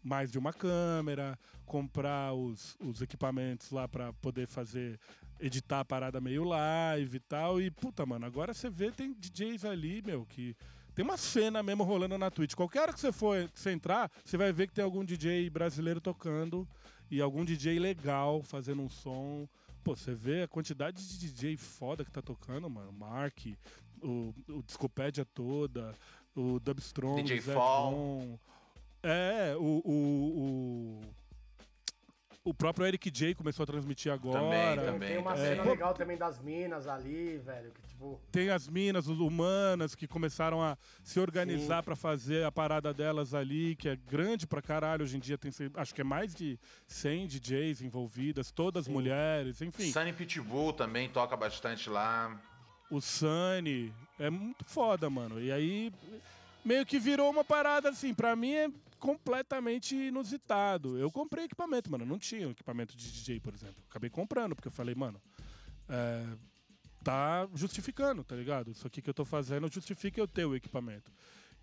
mais de uma câmera, comprar os, os equipamentos lá para poder fazer, editar a parada meio live e tal. E, puta, mano, agora você vê, tem DJs ali, meu, que. Tem uma cena mesmo rolando na Twitch. Qualquer hora que você for que você entrar, você vai ver que tem algum DJ brasileiro tocando e algum DJ legal fazendo um som. Pô, você vê a quantidade de DJ foda que tá tocando, mano. Mark, o, o Discopédia toda, o Dubstrong, DJ Fall. É, o, o, o, o, próprio Eric J começou a transmitir agora. Também, também. Tem uma é, cena legal também das minas ali, velho. Que, tipo... Tem as minas os humanas que começaram a se organizar para fazer a parada delas ali, que é grande pra caralho. Hoje em dia tem, acho que é mais de 100 DJs envolvidas, todas Sim. mulheres, enfim. Sunny Pitbull também toca bastante lá. O Sunny. É muito foda, mano. E aí meio que virou uma parada assim, pra mim é completamente inusitado. Eu comprei equipamento, mano. Não tinha equipamento de DJ, por exemplo. Acabei comprando, porque eu falei, mano, é, tá justificando, tá ligado? Isso aqui que eu tô fazendo justifica eu ter o equipamento.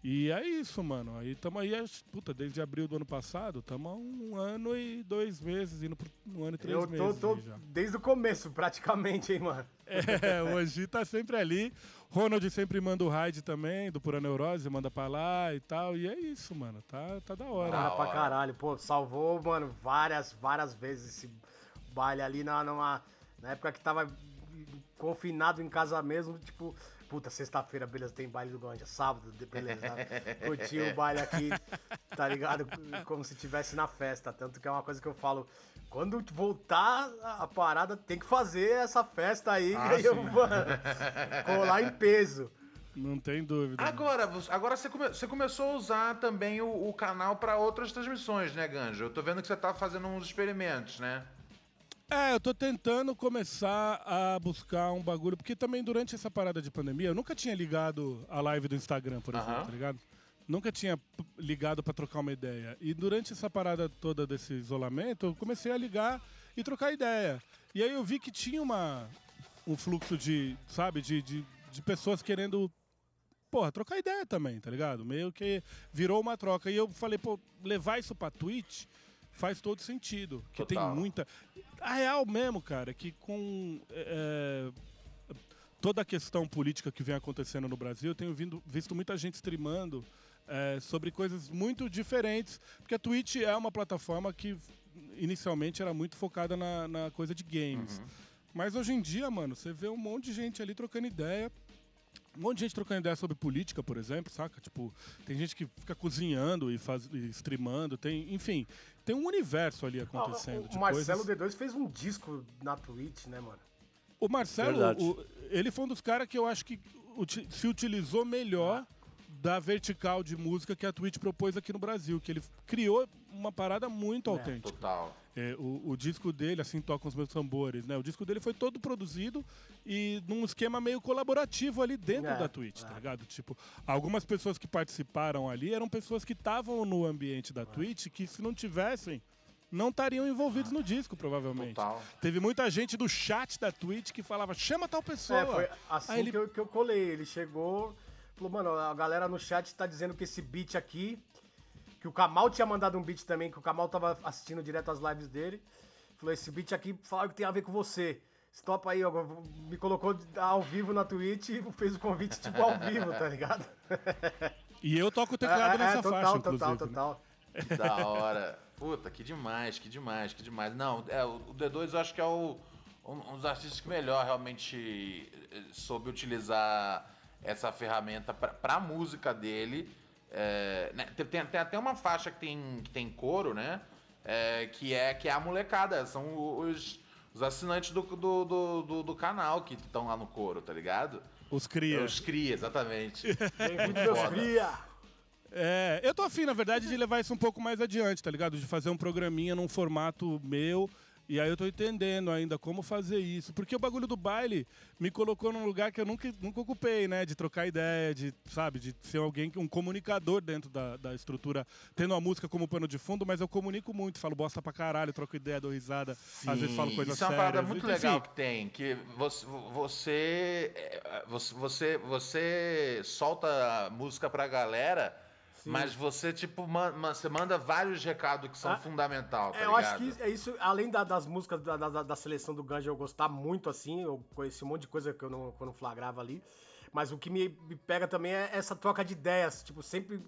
E é isso, mano. Aí estamos aí, puta, desde abril do ano passado, estamos há um ano e dois meses, indo pro um ano e três eu meses. Eu tô desde o começo, praticamente, hein, mano. É, [LAUGHS] o Angi tá sempre ali. Ronald sempre manda o raid também, do Pura Neurose, manda pra lá e tal. E é isso, mano. Tá, tá da hora. Ah, pra caralho. Pô, salvou, mano, várias, várias vezes esse baile ali na, numa, na época que tava confinado em casa mesmo, tipo, puta, sexta-feira, beleza, tem baile do Ganja, sábado, beleza, curti o baile aqui, tá ligado? Como se estivesse na festa, tanto que é uma coisa que eu falo, quando voltar a parada, tem que fazer essa festa aí, ah, que eu, mano, [LAUGHS] colar em peso. Não tem dúvida. Agora, agora você, come, você começou a usar também o, o canal para outras transmissões, né, Ganja? Eu tô vendo que você tá fazendo uns experimentos, né? É, eu tô tentando começar a buscar um bagulho, porque também durante essa parada de pandemia, eu nunca tinha ligado a live do Instagram, por exemplo, uhum. tá ligado? Nunca tinha ligado para trocar uma ideia. E durante essa parada toda desse isolamento, eu comecei a ligar e trocar ideia. E aí eu vi que tinha uma, um fluxo de, sabe, de, de, de pessoas querendo porra, trocar ideia também, tá ligado? Meio que virou uma troca. E eu falei, pô, levar isso pra Twitch faz todo sentido. Que Total. tem muita. A real mesmo, cara, é que com é, é, toda a questão política que vem acontecendo no Brasil, eu tenho vindo, visto muita gente streamando é, sobre coisas muito diferentes, porque a Twitch é uma plataforma que inicialmente era muito focada na, na coisa de games. Uhum. Mas hoje em dia, mano, você vê um monte de gente ali trocando ideia. Um monte de gente trocando ideia sobre política, por exemplo, saca? Tipo, tem gente que fica cozinhando e, faz, e streamando, tem, enfim, tem um universo ali acontecendo. Ah, o, o Marcelo coisas... D2 fez um disco na Twitch, né, mano? O Marcelo, o, ele foi um dos caras que eu acho que se utilizou melhor da vertical de música que a Twitch propôs aqui no Brasil, que ele criou uma parada muito é, autêntica. Total. É, o, o, disco dele, assim, toca os meus tambores, né? O disco dele foi todo produzido e num esquema meio colaborativo ali dentro é, da Twitch, tá é. tá ligado? Tipo, algumas pessoas que participaram ali eram pessoas que estavam no ambiente da é. Twitch que se não tivessem não estariam envolvidos no disco, provavelmente. Total. Teve muita gente do chat da Twitch que falava, chama tal pessoa. É, foi assim ele... que, eu, que eu colei. Ele chegou, falou, mano, a galera no chat tá dizendo que esse beat aqui que o Kamal tinha mandado um beat também, que o Kamal tava assistindo direto as lives dele. Falou, esse beat aqui fala que tem a ver com você. Stop aí, ó, me colocou ao vivo na Twitch e fez o convite tipo ao vivo, tá ligado? E eu toco o teclado é, é nessa é, total, faixa, total, total, total. Da hora. Puta, que demais, que demais, que demais. Não, é, o D2 eu acho que é o, um, um dos artistas que melhor realmente eh, soube utilizar essa ferramenta pra, pra música dele é, né, tem, tem, até uma faixa que tem, que tem coro, né? É, que, é, que é a molecada. São os, os assinantes do, do, do, do, do canal que estão lá no coro, tá ligado? Os cria. Os cria, exatamente. [LAUGHS] Muito cria. É, eu tô afim, na verdade, de levar isso um pouco mais adiante, tá ligado? De fazer um programinha num formato meu e aí eu tô entendendo ainda como fazer isso. Porque o bagulho do baile me colocou num lugar que eu nunca, nunca ocupei, né? De trocar ideia, de, sabe, de ser alguém, um comunicador dentro da, da estrutura, tendo a música como pano de fundo, mas eu comunico muito, falo bosta pra caralho, troco ideia, dou risada, Sim, às vezes falo coisas sérias. Isso é uma parada muito legal que tem, que você, você, é, você, você solta música pra galera Sim. Mas você, tipo, man, você manda vários recados que são ah, fundamental, tá é, Eu acho que é isso, além da, das músicas da, da, da, seleção do Ganja eu gostar muito, assim, eu conheci um monte de coisa que eu não, que eu não flagrava ali. Mas o que me, me, pega também é essa troca de ideias, tipo, sempre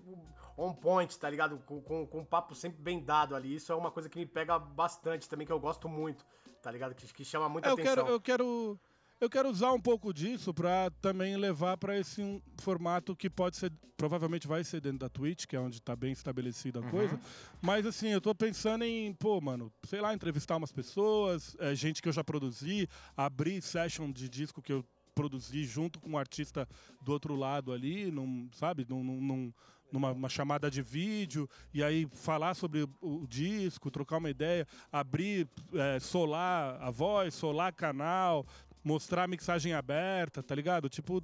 on point, tá ligado? Com, com, com um papo sempre bem dado ali. Isso é uma coisa que me pega bastante também, que eu gosto muito, tá ligado? Que, que chama muita é, eu atenção. Quero, eu quero eu quero usar um pouco disso para também levar para esse um formato que pode ser, provavelmente vai ser dentro da Twitch, que é onde está bem estabelecida a uhum. coisa. Mas assim, eu tô pensando em, pô, mano, sei lá, entrevistar umas pessoas, é, gente que eu já produzi, abrir session de disco que eu produzi junto com um artista do outro lado ali, num, sabe, num, num numa chamada de vídeo e aí falar sobre o, o disco, trocar uma ideia, abrir, é, solar a voz, solar canal, mostrar a mixagem aberta, tá ligado? Tipo,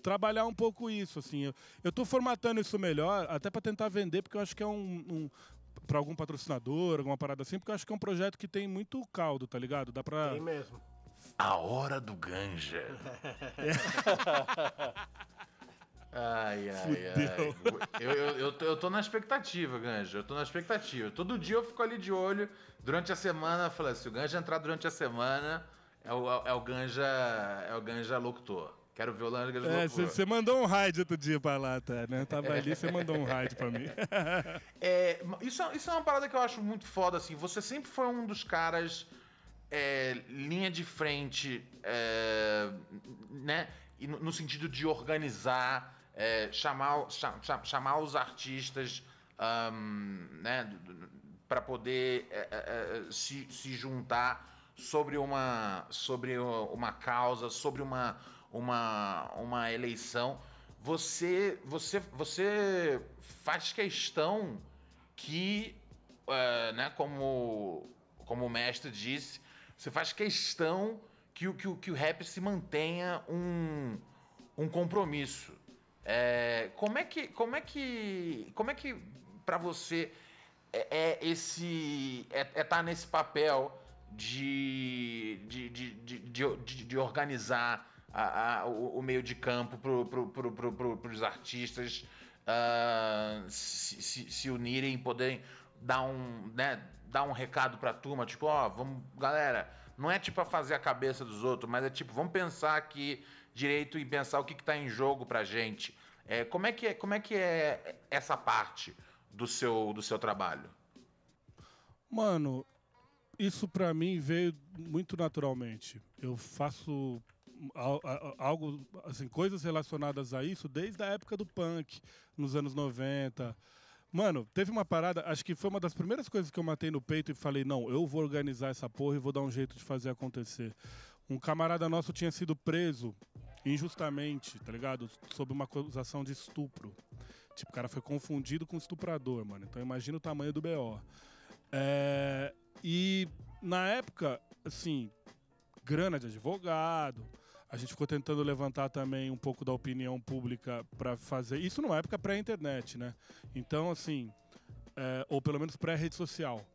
trabalhar um pouco isso, assim. Eu, eu tô formatando isso melhor, até para tentar vender, porque eu acho que é um, um para algum patrocinador, alguma parada assim, porque eu acho que é um projeto que tem muito caldo, tá ligado? Dá pra. Tem mesmo. A hora do ganja. [LAUGHS] ai, ai, ai. Eu, eu, eu, tô, eu tô na expectativa, Ganja. Eu tô na expectativa. Todo dia eu fico ali de olho. Durante a semana, eu falei, se o Ganja entrar durante a semana, é o, é o Ganja. É o Ganja locutor. Quero ver o Ganja é, locutor. Você mandou um raid outro dia pra lá, tá? Né? Tava ali, você mandou um raid pra mim. [LAUGHS] é, isso, isso é uma parada que eu acho muito foda, assim. Você sempre foi um dos caras. É, linha de frente, é, né? E no, no, sentido de organizar, é, chamar, cham, chamar os artistas, um, né? Para poder é, é, é, se, se juntar sobre uma, sobre uma causa, sobre uma, uma, uma eleição, você, você, você faz questão que, uh, né, como, como o mestre disse, você faz questão que, o, que, que o rap se mantenha um, um compromisso. É, como é que, como é que, como é que para você é, é esse é estar é tá nesse papel de, de, de, de, organizar a, a, o, meio de campo para os artistas uh, se, unirem, poderem dar um, né, dar um recado pra turma, tipo, ó, vamos, galera, não é tipo a fazer a cabeça dos outros, mas é tipo, vamos pensar aqui direito e pensar o que, que tá em jogo pra gente. É, como, é que é, como é que é essa parte do seu, do seu trabalho? Mano, isso para mim veio muito naturalmente. Eu faço algo, assim, coisas relacionadas a isso desde a época do punk, nos anos 90. Mano, teve uma parada, acho que foi uma das primeiras coisas que eu matei no peito e falei, não, eu vou organizar essa porra e vou dar um jeito de fazer acontecer. Um camarada nosso tinha sido preso injustamente, tá ligado? Sob uma acusação de estupro. Tipo, o cara foi confundido com estuprador, mano. Então imagina o tamanho do BO. É, na época, assim, grana de advogado. A gente ficou tentando levantar também um pouco da opinião pública para fazer. Isso numa época pré-internet, né? Então, assim, é, ou pelo menos pré-rede social.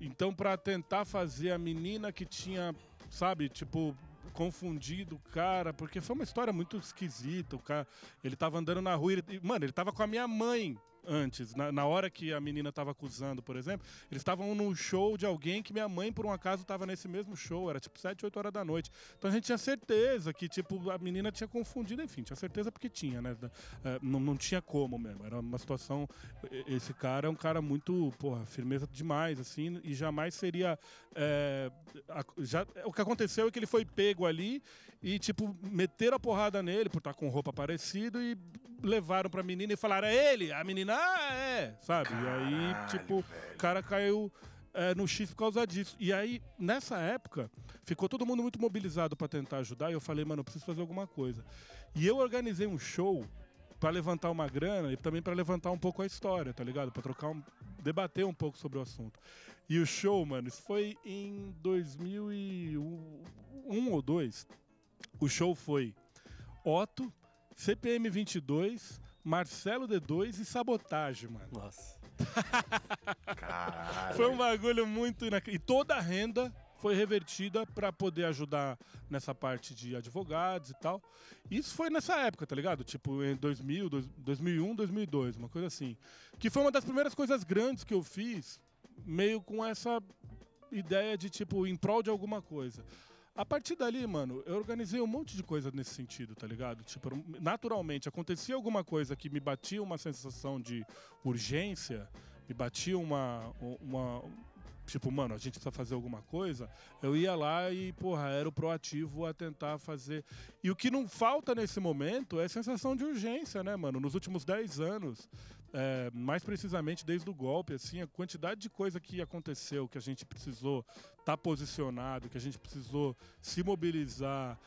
Então, para tentar fazer a menina que tinha, sabe, tipo, confundido o cara, porque foi uma história muito esquisita. O cara, ele tava andando na rua, e, mano, ele tava com a minha mãe antes, na, na hora que a menina estava acusando, por exemplo, eles estavam num show de alguém que minha mãe, por um acaso, estava nesse mesmo show, era tipo 7, 8 horas da noite. Então a gente tinha certeza que, tipo, a menina tinha confundido, enfim, tinha certeza porque tinha, né? É, não, não tinha como mesmo, era uma situação. Esse cara é um cara muito, porra, firmeza demais, assim, e jamais seria. É, já, o que aconteceu é que ele foi pego ali e, tipo, meteram a porrada nele por estar com roupa parecida e levaram pra menina e falaram: é ele? A menina, ah, é, sabe? Caralho, e aí, tipo, velho. o cara caiu. É, no X por causa disso. E aí, nessa época, ficou todo mundo muito mobilizado para tentar ajudar. E eu falei, mano, eu preciso fazer alguma coisa. E eu organizei um show para levantar uma grana e também para levantar um pouco a história, tá ligado? Para trocar um, debater um pouco sobre o assunto. E o show, mano, isso foi em 2001 ou 2. O show foi Otto, CPM 22, Marcelo D2 e Sabotagem, mano. Nossa. [LAUGHS] Caralho. Foi um bagulho muito inacreditável. E toda a renda foi revertida para poder ajudar nessa parte de advogados e tal. Isso foi nessa época, tá ligado? Tipo, em 2000, 2001, 2002, uma coisa assim. Que foi uma das primeiras coisas grandes que eu fiz, meio com essa ideia de, tipo, em prol de alguma coisa. A partir dali, mano, eu organizei um monte de coisa nesse sentido, tá ligado? Tipo, naturalmente, acontecia alguma coisa que me batia uma sensação de urgência, me batia uma, uma, tipo, mano, a gente precisa fazer alguma coisa, eu ia lá e, porra, era o proativo a tentar fazer. E o que não falta nesse momento é sensação de urgência, né, mano? Nos últimos 10 anos, é, mais precisamente desde o golpe, assim, a quantidade de coisa que aconteceu, que a gente precisou estar tá posicionado, que a gente precisou se mobilizar.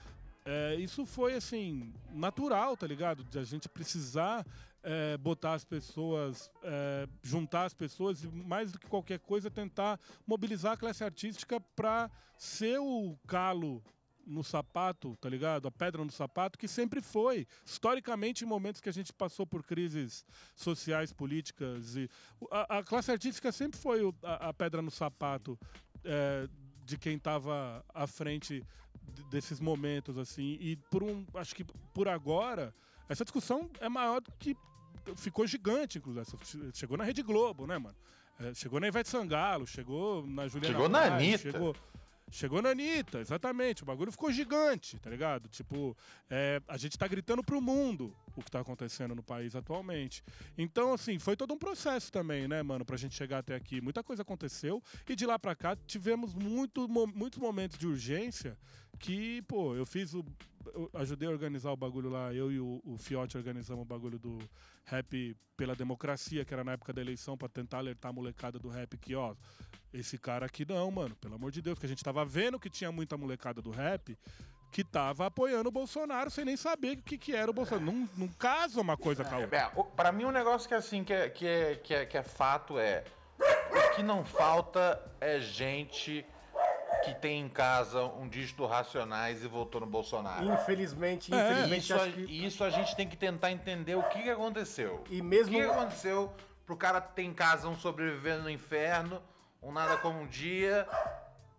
É, isso foi assim natural, tá ligado? De a gente precisar é, botar as pessoas, é, juntar as pessoas e mais do que qualquer coisa tentar mobilizar a classe artística para ser o calo no sapato, tá ligado? A pedra no sapato, que sempre foi. Historicamente, em momentos que a gente passou por crises sociais, políticas, e a, a classe artística sempre foi o, a, a, pedra no sapato é, de quem estava à frente desses momentos, assim. E por um. Acho que por agora, essa discussão é maior do que. Ficou gigante, inclusive. Chegou na Rede Globo, né, mano? É, chegou na Ivete Sangalo, chegou na Juliana Chegou na Anitta. Chegou, Chegou na Anitta, exatamente. O bagulho ficou gigante, tá ligado? Tipo, é, a gente tá gritando pro mundo o que tá acontecendo no país atualmente. Então, assim, foi todo um processo também, né, mano, pra gente chegar até aqui. Muita coisa aconteceu e de lá pra cá tivemos muito, muitos momentos de urgência que, pô, eu fiz o. Ajudei a organizar o bagulho lá, eu e o, o Fiote organizamos o bagulho do rap pela democracia, que era na época da eleição, para tentar alertar a molecada do rap que, ó, esse cara aqui não, mano, pelo amor de Deus, que a gente tava vendo que tinha muita molecada do rap que tava apoiando o Bolsonaro sem nem saber o que, que era o Bolsonaro. Não, não casa uma coisa com a outra. É, pra mim, um negócio que é assim, que é, que é, que é, que é fato é. O que não falta é gente que tem em casa um dígito Racionais e votou no Bolsonaro. Infelizmente, é. infelizmente. Isso, a, que... isso a gente tem que tentar entender o que, que aconteceu. E mesmo... O que, que aconteceu pro cara ter em casa um sobrevivendo no inferno, um nada como um dia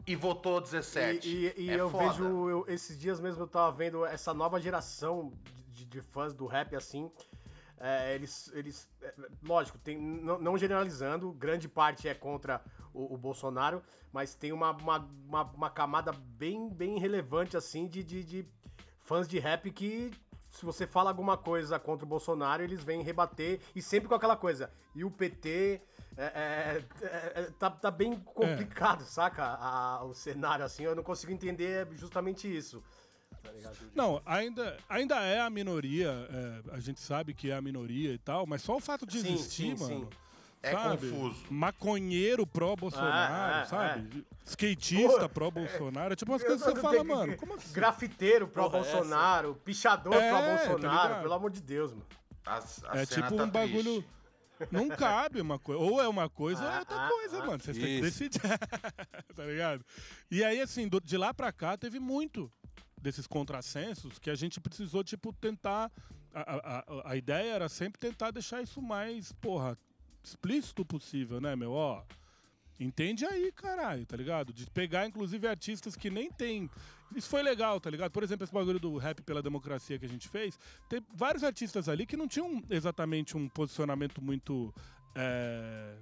e votou 17. E, e, e é eu foda. vejo, eu, esses dias mesmo eu tava vendo essa nova geração de, de fãs do rap assim. É, eles, eles é, lógico, tem, não, não, generalizando, grande parte é contra o, o Bolsonaro, mas tem uma, uma, uma, uma, camada bem, bem relevante, assim, de, de, de fãs de rap que se você fala alguma coisa contra o Bolsonaro, eles vêm rebater, e sempre com aquela coisa. E o PT. É, é, é, é, tá, tá bem complicado, saca? A, o cenário assim, eu não consigo entender justamente isso. Tá não, ainda, ainda é a minoria, é, a gente sabe que é a minoria e tal, mas só o fato de sim, existir, sim, mano. Sim. É sabe? confuso. Maconheiro pró-Bolsonaro, ah, sabe? É. Skatista pró-Bolsonaro. É tipo umas coisas que você fala, mano. Como assim? Grafiteiro pró-Bolsonaro, pichador tá pró-Bolsonaro, tá pelo amor de Deus, mano. A, a é tipo tá um bagulho. Não cabe uma coisa. Ou é uma coisa ah, ou é outra ah, coisa, ah, mano. Vocês têm que decidir. [LAUGHS] tá ligado? E aí, assim, do, de lá pra cá, teve muito desses contrassensos que a gente precisou, tipo, tentar. A, a, a ideia era sempre tentar deixar isso mais, porra, explícito possível, né, meu? Ó, entende aí, caralho, tá ligado? De pegar, inclusive, artistas que nem tem. Isso foi legal, tá ligado? Por exemplo, esse bagulho do rap pela democracia que a gente fez, tem vários artistas ali que não tinham exatamente um posicionamento muito. É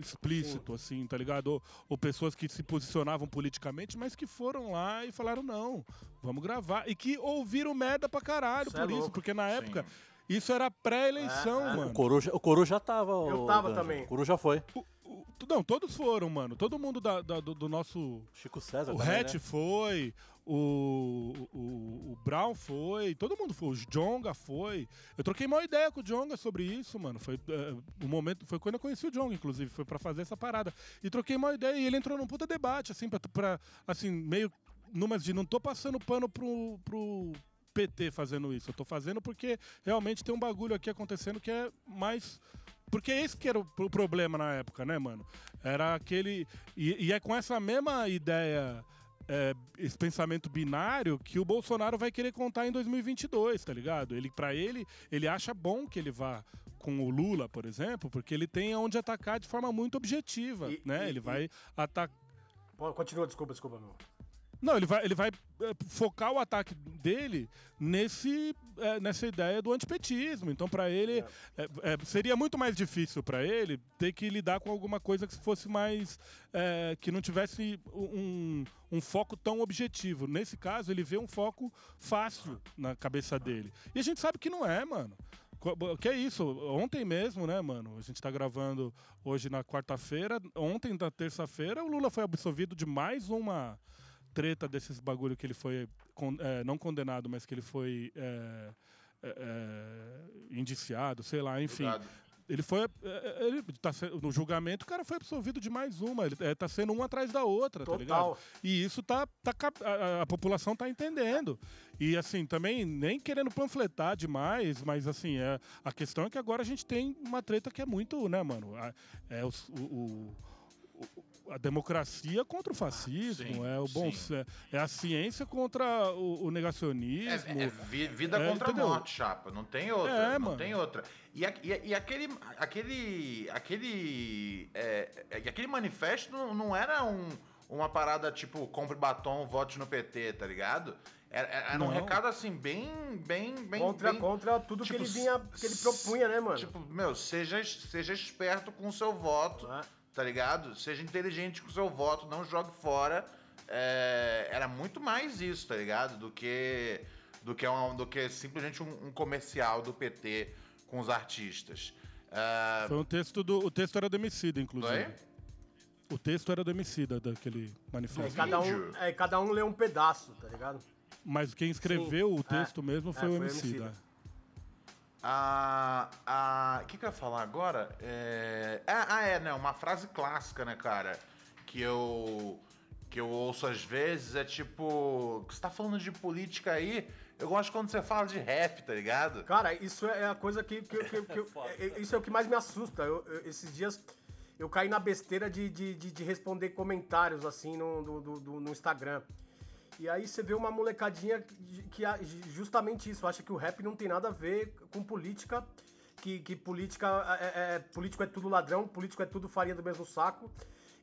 explícito, assim, tá ligado? Ou, ou, pessoas que se posicionavam politicamente, mas que foram lá e falaram, não, vamos gravar. E que ouviram merda pra caralho isso por é isso, porque na época Sim. Isso era pré-eleição, é, é. mano. O Coro, o Coro já tava. Eu tava também. O Coro já foi. O, o, não, todos foram, mano. Todo mundo da, da do, do, nosso. Chico César, O Hatch né? foi. O, o, o Brown foi, todo mundo foi, o Jonga foi. Eu troquei uma ideia com o Jonga sobre isso, mano. Foi é, o momento, foi quando eu conheci o Jonga, inclusive, foi para fazer essa parada. E troquei uma ideia e ele entrou num puta debate, assim, pra, pra assim, meio numas de não tô passando pano pro, pro, PT fazendo isso. Eu tô fazendo porque realmente tem um bagulho aqui acontecendo que é mais. Porque esse que era o problema na época, né, mano? Era aquele. E, e é com essa mesma ideia. É, esse pensamento binário que o Bolsonaro vai querer contar em 2022, tá ligado? Ele, para ele, ele acha bom que ele vá com o Lula, por exemplo, porque ele tem onde atacar de forma muito objetiva, e, né? E, ele e... vai atacar. Continua, desculpa, desculpa, meu. Não, ele vai, ele vai é, focar o ataque dele nesse, é, nessa ideia do antipetismo. Então, para ele, é. é, seria muito mais difícil para ele ter que lidar com alguma coisa que fosse mais. Que não tivesse um, um foco tão objetivo. Nesse caso, ele vê um foco fácil na cabeça dele. E a gente sabe que não é, mano. Que é isso, ontem mesmo, né, mano? A gente tá gravando hoje na quarta-feira. Ontem, na terça-feira, o Lula foi absolvido de mais uma treta desses bagulho que ele foi é, não condenado, mas que ele foi é, é, é indiciado, sei lá, enfim. Julgado. Ele foi. É, ele tá, no julgamento, o cara foi absolvido de mais uma. Ele tá sendo uma atrás da outra, Total. tá ligado? E isso tá. tá a, a, população tá entendendo. E assim, também, nem querendo panfletar demais, mas assim, é, a questão é que agora a gente tem uma treta que é muito, né, mano? É, o, o a democracia contra o fascismo, sim, é o bom é a ciência contra o, o negacionismo. É, é vida é, contra entendeu? a morte, chapa. Não tem outra. É, não mano. tem outra. E, e, e, aquele aquele aquele é, é, e aquele manifesto não, não era um, uma parada tipo compre batom, vote no PT, tá ligado? Era, era um recado assim, bem. bem, bem contra, bem, contra tudo tipo, que ele vinha. que ele propunha, né, mano? Tipo, meu, seja, seja esperto com o seu voto. Ah tá ligado? Seja inteligente com o seu voto, não jogue fora. É, era muito mais isso, tá ligado? Do que do que, uma, do que simplesmente um, um, comercial do PT com os artistas. É... Foi um texto do. O texto era do Emicida, inclusive. Foi? O texto era do Emicida, daquele manifesto. É, cada, um, é, cada um lê um pedaço, tá ligado? Mas quem escreveu Sim. o texto é, mesmo foi, é, foi o Emicida. Emicida. A. a o que, que eu ia falar agora? É, ah, é, né? Uma frase clássica, né, cara? Que eu. Que eu ouço às vezes é tipo. Você tá falando de política aí? Eu gosto quando você fala de rap, tá ligado? Cara, isso é a coisa que. que, que, que [LAUGHS] é, é, isso é o que mais me assusta. Eu, eu, esses dias eu caí na besteira de, de, de, de responder comentários assim no, do, do, no Instagram. E aí você vê uma molecadinha que, justamente isso, acha que o rap não tem nada a ver com política, que, que política é, é, é, político é tudo ladrão, político é tudo farinha do mesmo saco.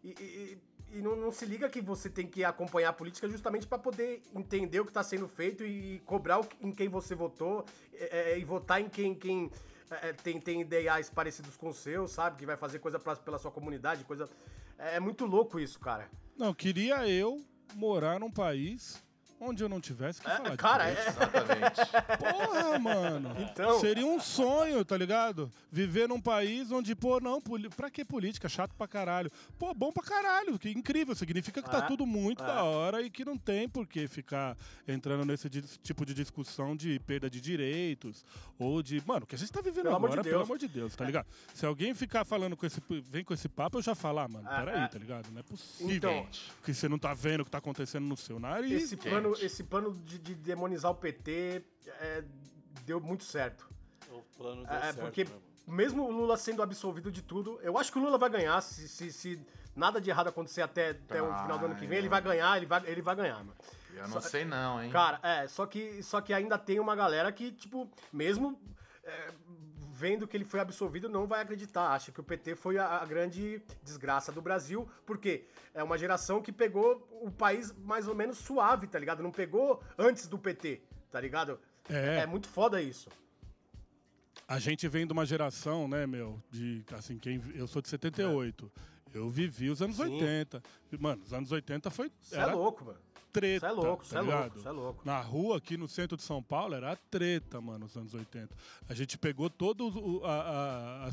E, e, e não, não, se liga que você tem que acompanhar a política justamente para poder entender o que está sendo feito e cobrar em quem você votou é, é, e votar em quem, quem é, tem, tem ideais parecidos com os seus, sabe? Que vai fazer coisa pra, pela sua comunidade, coisa. É muito louco isso, cara. Não, queria eu morar num país onde eu não tivesse que é, falar cara, de política. É... Exatamente. Porra, mano. Então... Seria um sonho, tá ligado? Viver num país onde, pô, não, pra que política? Chato pra caralho. Pô, bom pra caralho, que incrível. Significa que tá é, tudo muito é. da hora e que não tem por que ficar entrando nesse tipo de discussão de perda de direitos ou de. Mano, o que a gente tá vivendo pelo agora, de pelo amor de Deus, tá é. ligado? Se alguém ficar falando com esse. vem com esse papo, eu já falar, ah, mano, peraí, é. tá ligado? Não é possível então, que você não tá vendo o que tá acontecendo no seu nariz. Esse plano plano, esse plano de, de demonizar o PT é, deu muito certo. O plano deu é, certo porque mesmo. mesmo o Lula sendo absolvido de tudo, eu acho que o Lula vai ganhar se, se, se nada de errado acontecer até, até o final do ano que vem, ele vai ganhar, ele vai, ele vai ganhar, mano. Eu não só, sei não, hein? Cara, é, só que, só que ainda tem uma galera que, tipo, mesmo é, vendo que ele foi absolvido, não vai acreditar. Acha que o PT foi a, a, grande desgraça do Brasil, porque é uma geração que pegou o país mais ou menos suave, tá ligado? Não pegou antes do PT, tá ligado? É, é muito foda isso. A gente vem de uma geração, né, meu, de assim, quem eu sou de 78. É. Eu vivi os anos Sim. 80. Mano, os anos 80 foi. Você é louco, mano treta. Isso é louco, isso tá é louco, isso é louco. Na rua, aqui no centro de São Paulo, era treta, mano, nos anos 80. A gente pegou a,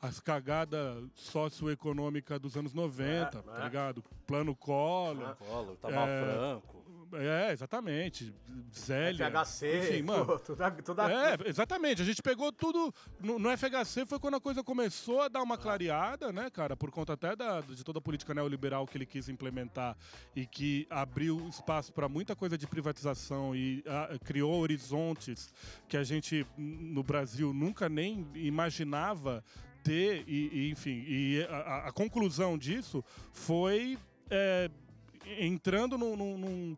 as cagadas socioeconômicas dos anos 90, é, tá é. ligado? Plano Collor. É. Collor, tava é, Franco. É, exatamente. Zélia. FHC, enfim, mano. Toda, toda... É, exatamente. A gente pegou tudo. No, no, FHC foi quando a coisa começou a dar uma clareada, né, cara? Por conta até da, de toda a política neoliberal que ele quis implementar e que abriu espaço para muita coisa de privatização e a, criou horizontes que a gente no Brasil nunca nem imaginava ter. E, e enfim, e a, a, conclusão disso foi. É, entrando num, num,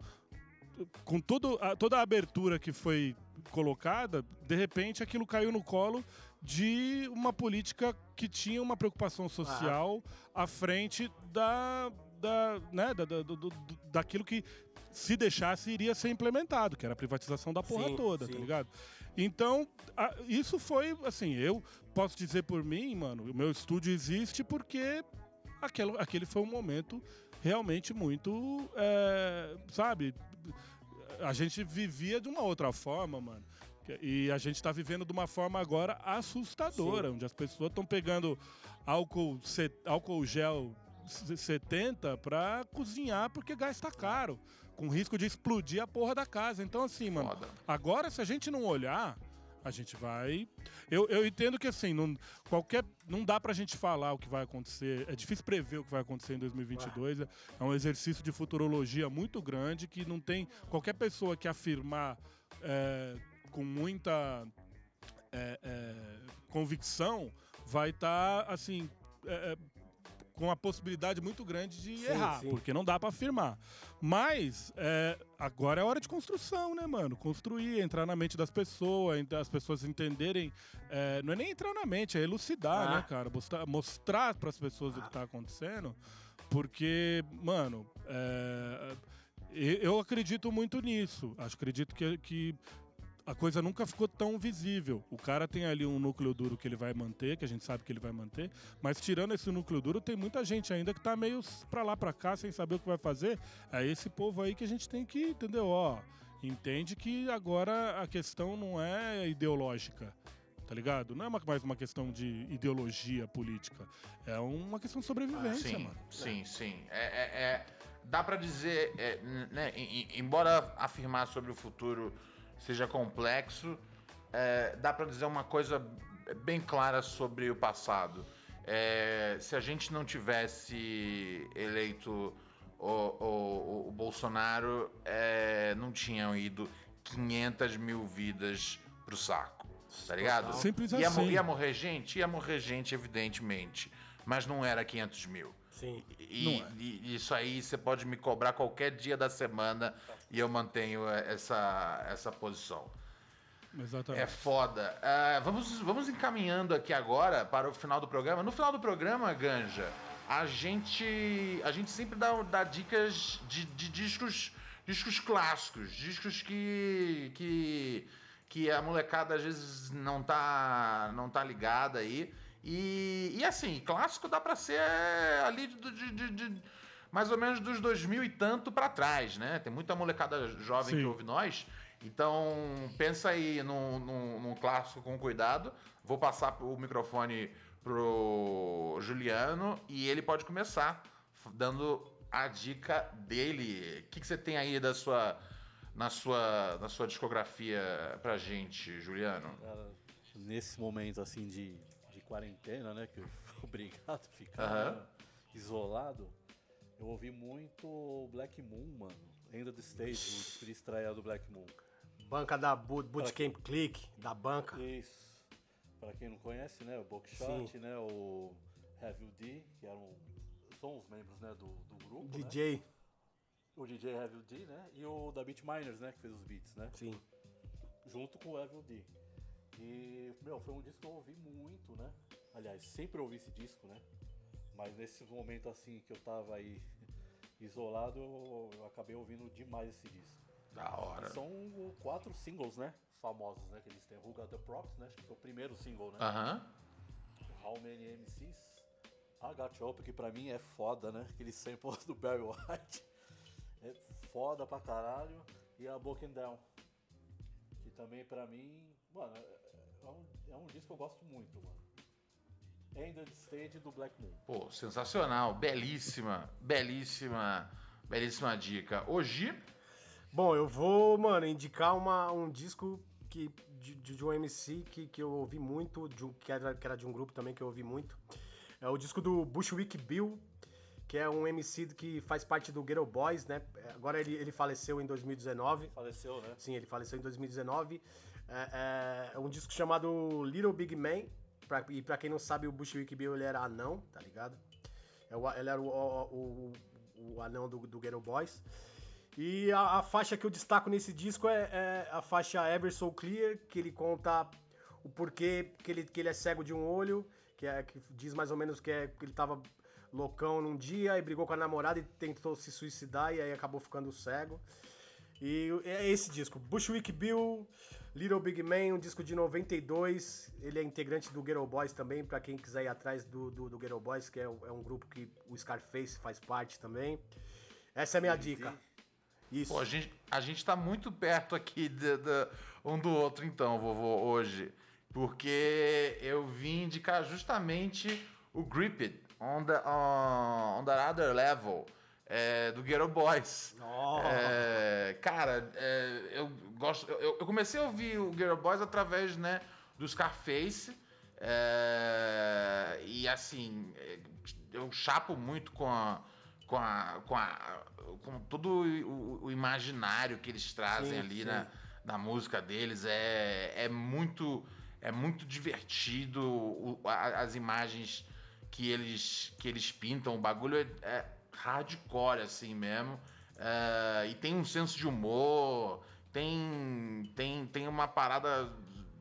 com todo a, toda a abertura que foi colocada, de repente aquilo caiu no colo de uma política que tinha uma preocupação social ah. à frente da, da, né, da, da, do, daquilo que se deixasse iria ser implementado, que era a privatização da porra sim, toda, tá sim. tá ligado? Então, a, isso foi, assim, eu posso dizer por mim, mano, o meu estúdio existe porque aquele, aquele foi um momento realmente muito, é, sabe, a gente vivia de uma outra forma, mano. E a gente está vivendo de uma forma agora assustadora, Sim. onde as pessoas estão pegando álcool, álcool gel 70 para cozinhar porque gás está caro, com risco de explodir a porra da casa. Então, assim, mano, Foda. agora se a gente não olhar, a gente vai. Eu, eu entendo que assim, não, qualquer. Não dá pra gente falar o que vai acontecer. É difícil prever o que vai acontecer em 2022. É um exercício de futurologia muito grande que não tem. Qualquer pessoa que afirmar é, com muita é, é, convicção vai estar, tá, assim. É, é, com a possibilidade muito grande de sim, errar, sim. porque não dá para afirmar. Mas é, agora é hora de construção, né, mano? Construir, entrar na mente das pessoas, as pessoas entenderem. É, não é nem entrar na mente, é elucidar, ah. né, cara? Mostrar, mostrar para as pessoas ah. o que tá acontecendo, porque, mano, é, eu acredito muito nisso. Acho, acredito que, que a coisa nunca ficou tão visível. O cara tem ali um núcleo duro que ele vai manter, que a gente sabe que ele vai manter, mas tirando esse núcleo duro, tem muita gente ainda que tá meio pra lá, pra cá, sem saber o que vai fazer. É esse povo aí que a gente tem que, entendeu? Ó, entende que agora a questão não é ideológica. Tá ligado? Não é mais uma questão de ideologia política. É uma questão de sobrevivência, ah, sim, mano. Sim, sim. É, é, é dá para dizer, é, né, embora afirmar sobre o futuro seja complexo, é, dá para dizer uma coisa bem clara sobre o passado. É, se a gente não tivesse eleito o, o, o Bolsonaro, é, não tinham ido 500 mil vidas pro saco. Tá ligado? Simples ia, assim. Ia morrer gente? Ia morrer gente, evidentemente. Mas não era 500 mil. Sim. E, é. e, isso aí você pode me cobrar qualquer dia da semana e eu mantenho essa, essa posição. Exatamente. É foda. Uh, vamos, vamos encaminhando aqui agora para o final do programa. No final do programa, Ganja, a gente, a gente sempre dá, dá dicas de, de discos, discos clássicos, discos que, que que a molecada às vezes não tá, não tá ligada aí. E, e assim, clássico dá pra ser ali de, de, de, mais ou menos dos 2000 e tanto para trás, né? Tem muita molecada jovem Sim. que ouve nós. Então, pensa aí num, num, num, clássico com cuidado. Vou passar o microfone pro Juliano e ele pode começar dando a dica dele. O que, que você tem aí da sua, na, sua, na sua discografia pra gente, Juliano? Cara, nesse momento assim de, de quarentena, né? Que eu fui [LAUGHS] obrigado a ficar uhum. isolado, eu ouvi muito Black Moon, mano. End of the Stage, o estreia do Black Moon. Banca da Bootcamp Click, da banca. Isso. Pra quem não conhece, né? O Bookshot, né? O Heavy D, que eram são os membros né, do, do grupo. DJ. Né? O DJ Heavy D, né? E o da Beat Miners, né? Que fez os beats, né? Sim. Junto com o Heavy D. E, meu, foi um disco que eu ouvi muito, né? Aliás, sempre ouvi esse disco, né? Mas nesse momento assim que eu tava aí [LAUGHS] isolado, eu, acabei ouvindo demais esse disco. Da hora. São quatro singles, né? Famosos, né? Que eles têm. Who Got The Props, né? Acho que foi o primeiro single, né? Aham. Uh -huh. How Many MCs? I Got You que pra mim é foda, né? Aquele sample [LAUGHS] do Barry White. É foda pra caralho. E a Broken Down. Que também pra mim, mano, é um, é um disco que eu gosto muito, mano. Ended Stage do Black Moon. Pô, sensacional. Belíssima, belíssima, belíssima dica. Hoje Bom, eu vou, mano, indicar uma, um disco que, de, de um MC que, que eu ouvi muito, de um, que, era, que era de um grupo também que eu ouvi muito. É o disco do Bushwick Bill, que é um MC que faz parte do Ghetto Boys, né? Agora ele, ele faleceu em 2019. Faleceu, né? Sim, ele faleceu em 2019. É, é, é um disco chamado Little Big Man. Pra, e pra quem não sabe, o Bushwick Bill ele era anão, tá ligado? É ele era o, o, o, o anão do, do Ghetto Boys. E a, a, faixa que eu destaco nesse disco é, é, a faixa Ever So Clear, que ele conta o porquê que ele, que ele é cego de um olho, que, é, que diz mais ou menos que, é, que ele tava loucão num dia e brigou com a namorada e tentou se suicidar e aí acabou ficando cego. E é esse disco, Bushwick Bill, Little Big Man, um disco de 92. Ele é integrante do Ghetto Boys também, para quem quiser ir atrás do, do, do Ghetto Boys, que é, é, um grupo que o Scarface faz parte também. Essa é a minha dica. Isso. Pô, a gente, a gente tá muito perto aqui de, de, um do outro, então, vovô, hoje. Porque eu vim indicar justamente o Grip It, on the, on, on the other level. É, do Ghetto Boys. Oh. É, cara, é, eu gosto. Eu, eu, comecei a ouvir o Ghetto Boys através né, do Scarface. É, e assim, é, eu chapo muito com a, com a, com a com todo o, o imaginário que eles trazem sim, ali sim. Na, na música deles é, é muito é muito divertido o, a, as imagens que eles que eles pintam o bagulho é, é hardcore assim mesmo é, e tem um senso de humor tem tem tem uma parada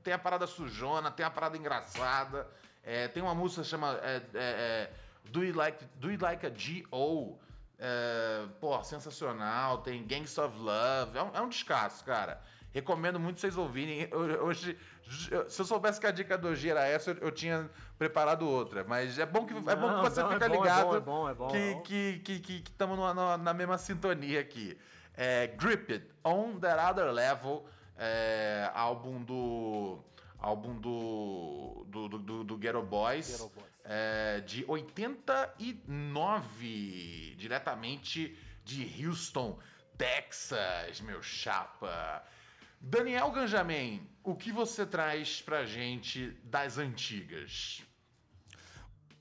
tem a parada sujona tem a parada engraçada é, tem uma música que chama é, é, é, Do You Like Do You Like a G.O. É, pô, sensacional. Tem Gangs of Love. É um, é um descasso, cara. Recomendo muito vocês ouvirem. [LAUGHS] Hoje, se eu soubesse que a dica do hoje era essa, eu, tinha preparado outra. Mas é bom que, é bom que você não, fica é bom, ligado é bom, é bom, que estamos que, que, que, na, na mesma sintonia aqui. É, Grip It, On That Other Level, é, álbum do álbum do, do, do, do Ghetto Boys. Ghetto Boys é, de 89, diretamente de Houston, Texas, meu chapa. Daniel Ganjamin, o que você traz pra gente das antigas?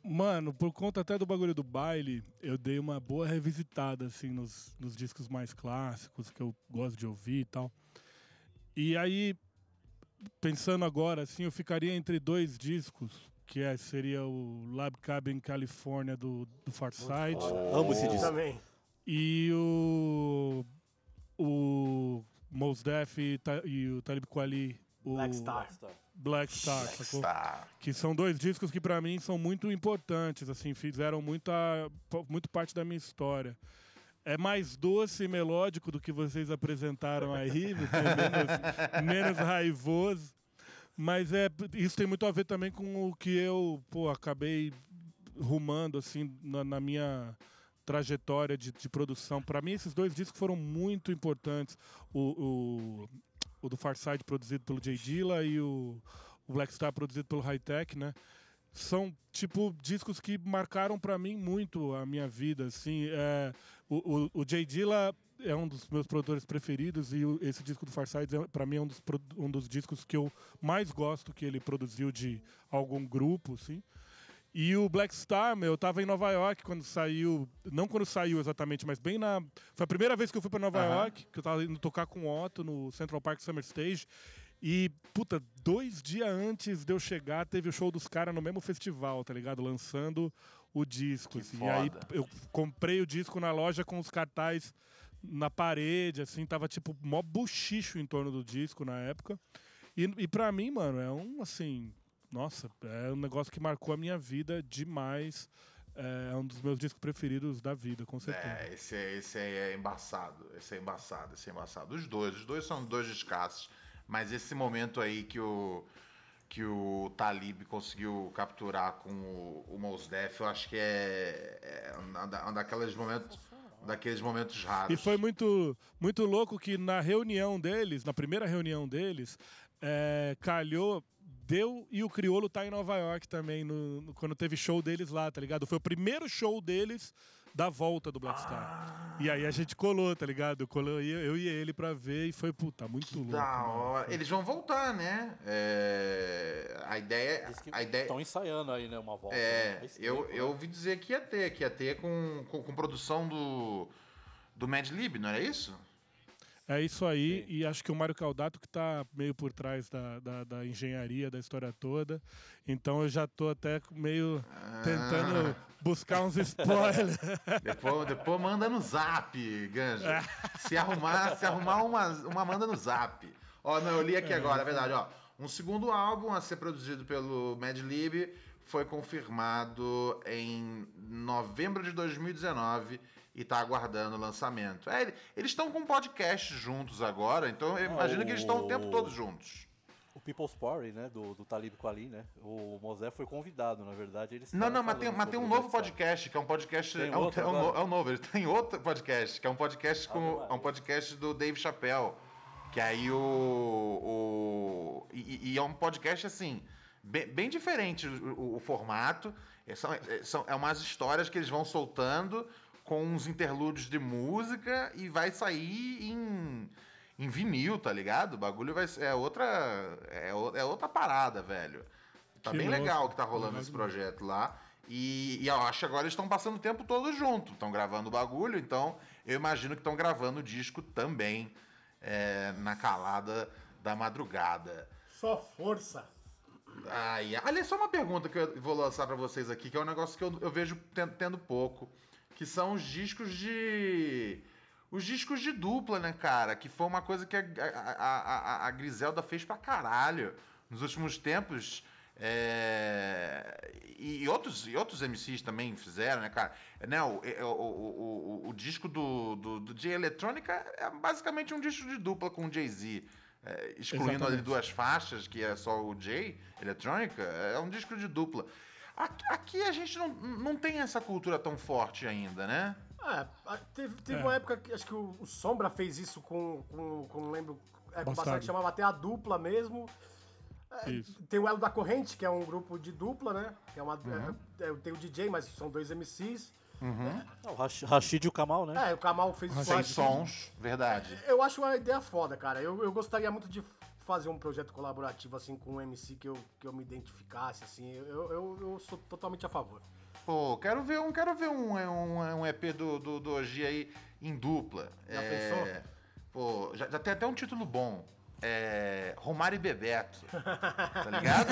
Mano, por conta até do bagulho do baile, eu dei uma boa revisitada, assim, nos, nos discos mais clássicos, que eu gosto de ouvir e tal. E aí, pensando agora, assim, eu ficaria entre dois discos que é, seria o Lab Cabin California do, do Farside. Oh. Amo esse disco. Também. E o. O Mos Def e, e, o Talib Kweli. O Black Star. Black Star, Black sacou? Star. Que são dois discos que para mim são muito importantes, assim, fizeram muita, muito parte da minha história. é mais doce e melódico do que vocês apresentaram aí, [LAUGHS] menos, menos raivoso. Mas é, isso tem muito a ver também com o que eu pô, acabei rumando assim na, na minha trajetória de, de produção. Para mim, esses dois discos foram muito importantes. O, o, o do Farside, produzido pelo Jay Dilla, e o, o Black Star, produzido pelo High Tech, né? São, tipo, discos que marcaram para mim muito a minha vida, assim. É, o, o, o Jay Dilla é um dos meus produtores preferidos e esse disco do Farside, é, para mim, é um dos, um dos discos que eu mais gosto que ele produziu de algum grupo, assim. E o Black Star, meu, eu tava em Nova York quando saiu. Não quando saiu exatamente, mas bem na. Foi a primeira vez que eu fui para Nova York, que eu tava indo tocar com o Otto no Central Park Summer Stage. E, puta, dois dias antes de eu chegar, teve o show dos caras no mesmo festival, tá ligado? Lançando o disco. Assim. E aí eu comprei o disco na loja com os cartazes na parede, assim, tava tipo mó buchicho em torno do disco na época. E, e pra mim, mano, é um assim nossa, é um negócio que marcou a minha vida demais. É um dos meus discos preferidos da vida, com certeza. É, esse, esse é embaçado. Esse é embaçado, esse é embaçado. Os dois, os dois são dois descassos. Mas esse momento aí que o, que o Talib conseguiu capturar com o, o Mos Def, eu acho que é, é um daqueles momentos daqueles momentos raros. E foi muito, muito louco que na reunião deles, na primeira reunião deles, é, calhou deu e o Criolo tá em Nova York também, no, no, quando teve show deles lá, tá ligado? Foi o primeiro show deles da volta do Black Star. Ah. E aí a gente colou, tá ligado? Eu, colou, eu e ele pra ver e foi, puta, muito que louco. Da hora. Eles vão voltar, né? É... A ideia. A ideia... Estão ensaiando aí, né? Uma volta. É, né? eu, eu ouvi dizer que ia ter, que ia ter com, com, com produção do, do Mad Lib, não era isso? É isso aí, Sim. e acho que o Mário Caldato que está meio por trás da, da, da, engenharia da história toda. Então eu já estou até meio ah. tentando buscar uns spoilers. [LAUGHS] depois, depois manda no zap, Ganja. É. Se arrumar, se arrumar uma, uma manda no zap. Ó, não, eu li aqui é, agora, é verdade, ó. Um segundo álbum a ser produzido pelo Mad Lib foi confirmado em novembro de 2019 e tá aguardando o lançamento. É, eles estão com um podcast juntos agora, então eu imagino que eles estão o tempo todo juntos. O People's Party, né, do, do Talib Kweli, né? O Mosé foi convidado, na verdade. Eles não, não, mas tem, mas tem um novo podcast, que é um podcast. É um, é, um, é um novo, ele tem outro podcast, que é um podcast com. É um podcast do Dave Chappelle. Que aí o. o e, e é um podcast assim. Bem, bem diferente o, o, formato. É, são, é, são, é umas histórias que eles vão soltando com uns interlúdios de música e vai sair em, em vinil, tá ligado? O bagulho vai ser. É outra. É, é outra parada, velho. Tá que bem louco. legal que tá rolando esse projeto lá. E, e eu acho que agora eles estão passando o tempo todo junto. Estão gravando o bagulho, então eu imagino que estão gravando o disco também é, na calada da madrugada. Só força! Ai, aliás, só uma pergunta que eu vou lançar para vocês aqui, que é um negócio que eu, eu vejo tendo, tendo pouco que são os discos de. Os discos de dupla, né, cara? Que foi uma coisa que a, a, a, a Griselda fez pra caralho nos últimos tempos. É... E, outros, e outros MCs também fizeram, né, cara? Né, o, o, o, o, disco do, do, do Jay Electrônica é basicamente um disco de dupla com o Jay-Z. É, excluindo ali duas faixas, que é só o Jay Electrônica, é um disco de dupla. Aqui, a gente não, não tem essa cultura tão forte ainda, né? É, teve, teve é. uma época que acho que o, o, Sombra fez isso com, com, com lembro, é, passado que chamava até a dupla mesmo. É, tem o Elo da Corrente, que é um grupo de dupla, né? Que é uma, uhum. é, é tem o DJ, mas são dois MCs. Uhum. É. O Rashid e o Kamal, né? É, o Kamal fez isso. Sem sons, verdade. Eu acho uma ideia foda, cara. Eu, eu gostaria muito de fazer um projeto colaborativo assim com um MC que eu, que eu me identificasse, assim, eu, eu, eu sou totalmente a favor. Pô, quero ver um, quero ver um, um, um EP do, do, do Oji aí em dupla. Já é, pensou? Pô, já, já tem até um título bom. É, Romário e Bebeto. Tá ligado?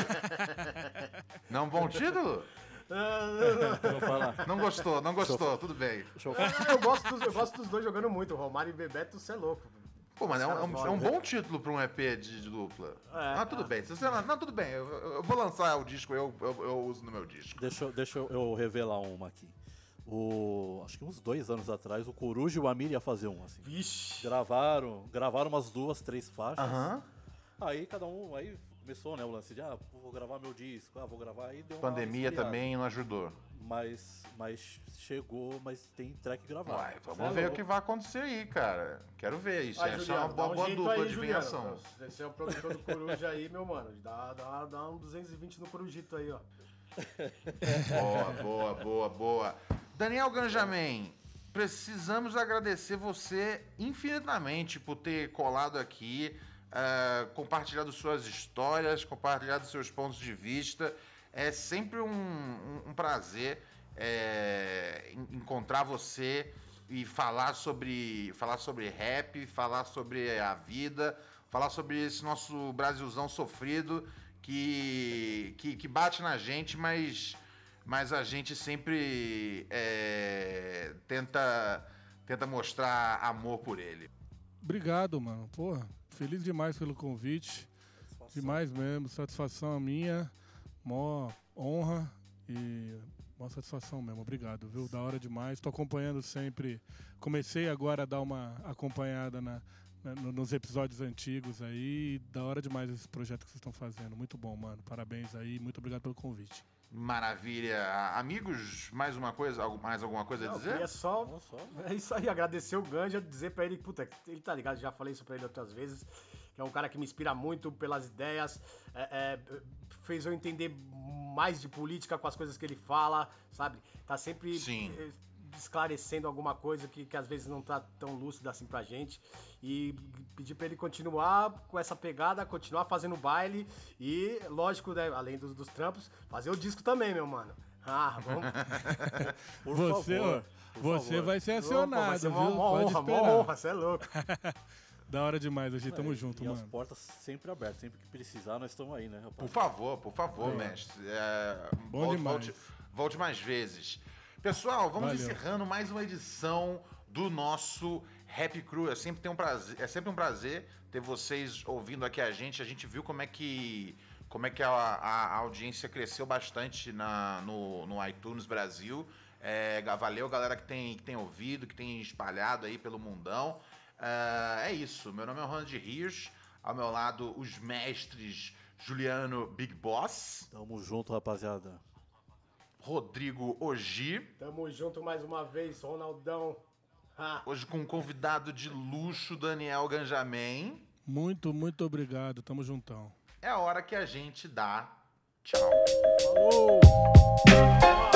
[LAUGHS] não é um bom título? [LAUGHS] Não gostou, não gostou, tudo bem. Eu, eu, gosto dos, eu gosto dos dois jogando muito. Romário e Bebeto, você é louco. Pô, mas é um, é um, é um bom título pra um EP de, de dupla. É, ah, tudo é. bem. Se você não, não, tudo bem. Eu, eu, vou lançar o disco, eu, eu, eu uso no meu disco. Deixa, deixa eu revelar uma aqui. o, acho que uns dois anos atrás, o Coruja e o Amir ia fazer um, assim. Vixe! Gravaram, gravaram umas duas, três faixas. Aham. Aí cada um, aí começou, né, o lance de, ah, vou gravar meu disco, ah, vou gravar, aí deu uma Pandemia também não ajudou. Mas, mas chegou, mas tem track gravado. Uai, vamos Tá ver o que vai acontecer aí, cara. Quero ver isso. Vai, Achar Juliano, uma boa, um boa dupla aí, de vingação. Esse é o produtor do Coruja aí, meu mano. Dá, dá, dá um 220 no Corujito aí, ó. Boa, boa, boa, boa. Daniel Ganjamin, precisamos agradecer você infinitamente por ter colado aqui, eh, compartilhado suas histórias, compartilhado seus pontos de vista. É sempre um, um- um prazer en- encontrar você e falar sobre, falar sobre rap, falar sobre a vida, falar sobre esse nosso Brasilzão sofrido que, que, que bate na gente, mas, mas a gente sempre é, tenta, tenta mostrar amor por ele. Obrigado, mano. Porra, feliz demais pelo convite. Demais mesmo. Satisfação a minha. Mó honra e mó satisfação mesmo. Obrigado, viu? Da hora demais. Tô acompanhando sempre. Comecei agora a dar uma acompanhada na, na- no- nos episódios antigos aí. Da hora demais esse projeto que vocês estão fazendo. Muito bom, mano. Parabéns aí. Muito obrigado pelo convite. Maravilha. Amigos, mais uma coisa, algo- mais alguma coisa a Não, eu dizer? queria só. É isso aí, agradecer o Ganja, dizer pra ele, puta, ele tá ligado, já falei isso pra ele outras vezes, que é um cara que me inspira muito pelas ideias, é, é, fez eu entender mais de política com as coisas que ele fala, sabe? Tá sempre Sim. eh, esclarecendo alguma coisa que, que às vezes não tá tão lúcida assim pra gente. E pedir pra ele continuar com essa pegada, continuar fazendo baile e, lógico, né, além dos, dos trampos, fazer o disco também, meu mano. Ah, vamos. [LAUGHS] Por você, favor, por você favor. vai ser Opa, acionado, vai ser viu? uma, uma Pode honra, esperar. uma honra, você é louco. [LAUGHS] Da hora demais, gente tamo É, junto, e mano. as portas sempre abertas, sempre que precisar, nós estamos aí, né, rapaz? Por favor, por favor, mestre. É, Bom volte, demais. volte- volte mais vezes. Pessoal, vamos Valeu. encerrando mais uma edição do nosso Happy Crew. É sempre, tem um prazer, é sempre um prazer ter vocês ouvindo aqui a gente. A gente viu como é que, como é que a, a- a audiência cresceu bastante na, no, no iTunes Brasil. É, valeu, galera que tem, que tem ouvido, que tem espalhado aí pelo mundão. É, é isso. Meu nome é Ronald Hirsch. Ao meu lado, os mestres Juliano Big Boss, Tamo junto, rapaziada. Rodrigo Ogi, Tamo junto mais uma vez, Ronaldão. Ah, hoje com um convidado de luxo, Daniel Ganjamin. Muito, muito obrigado. Tamo juntão. É a hora que a gente dá tchau. falou!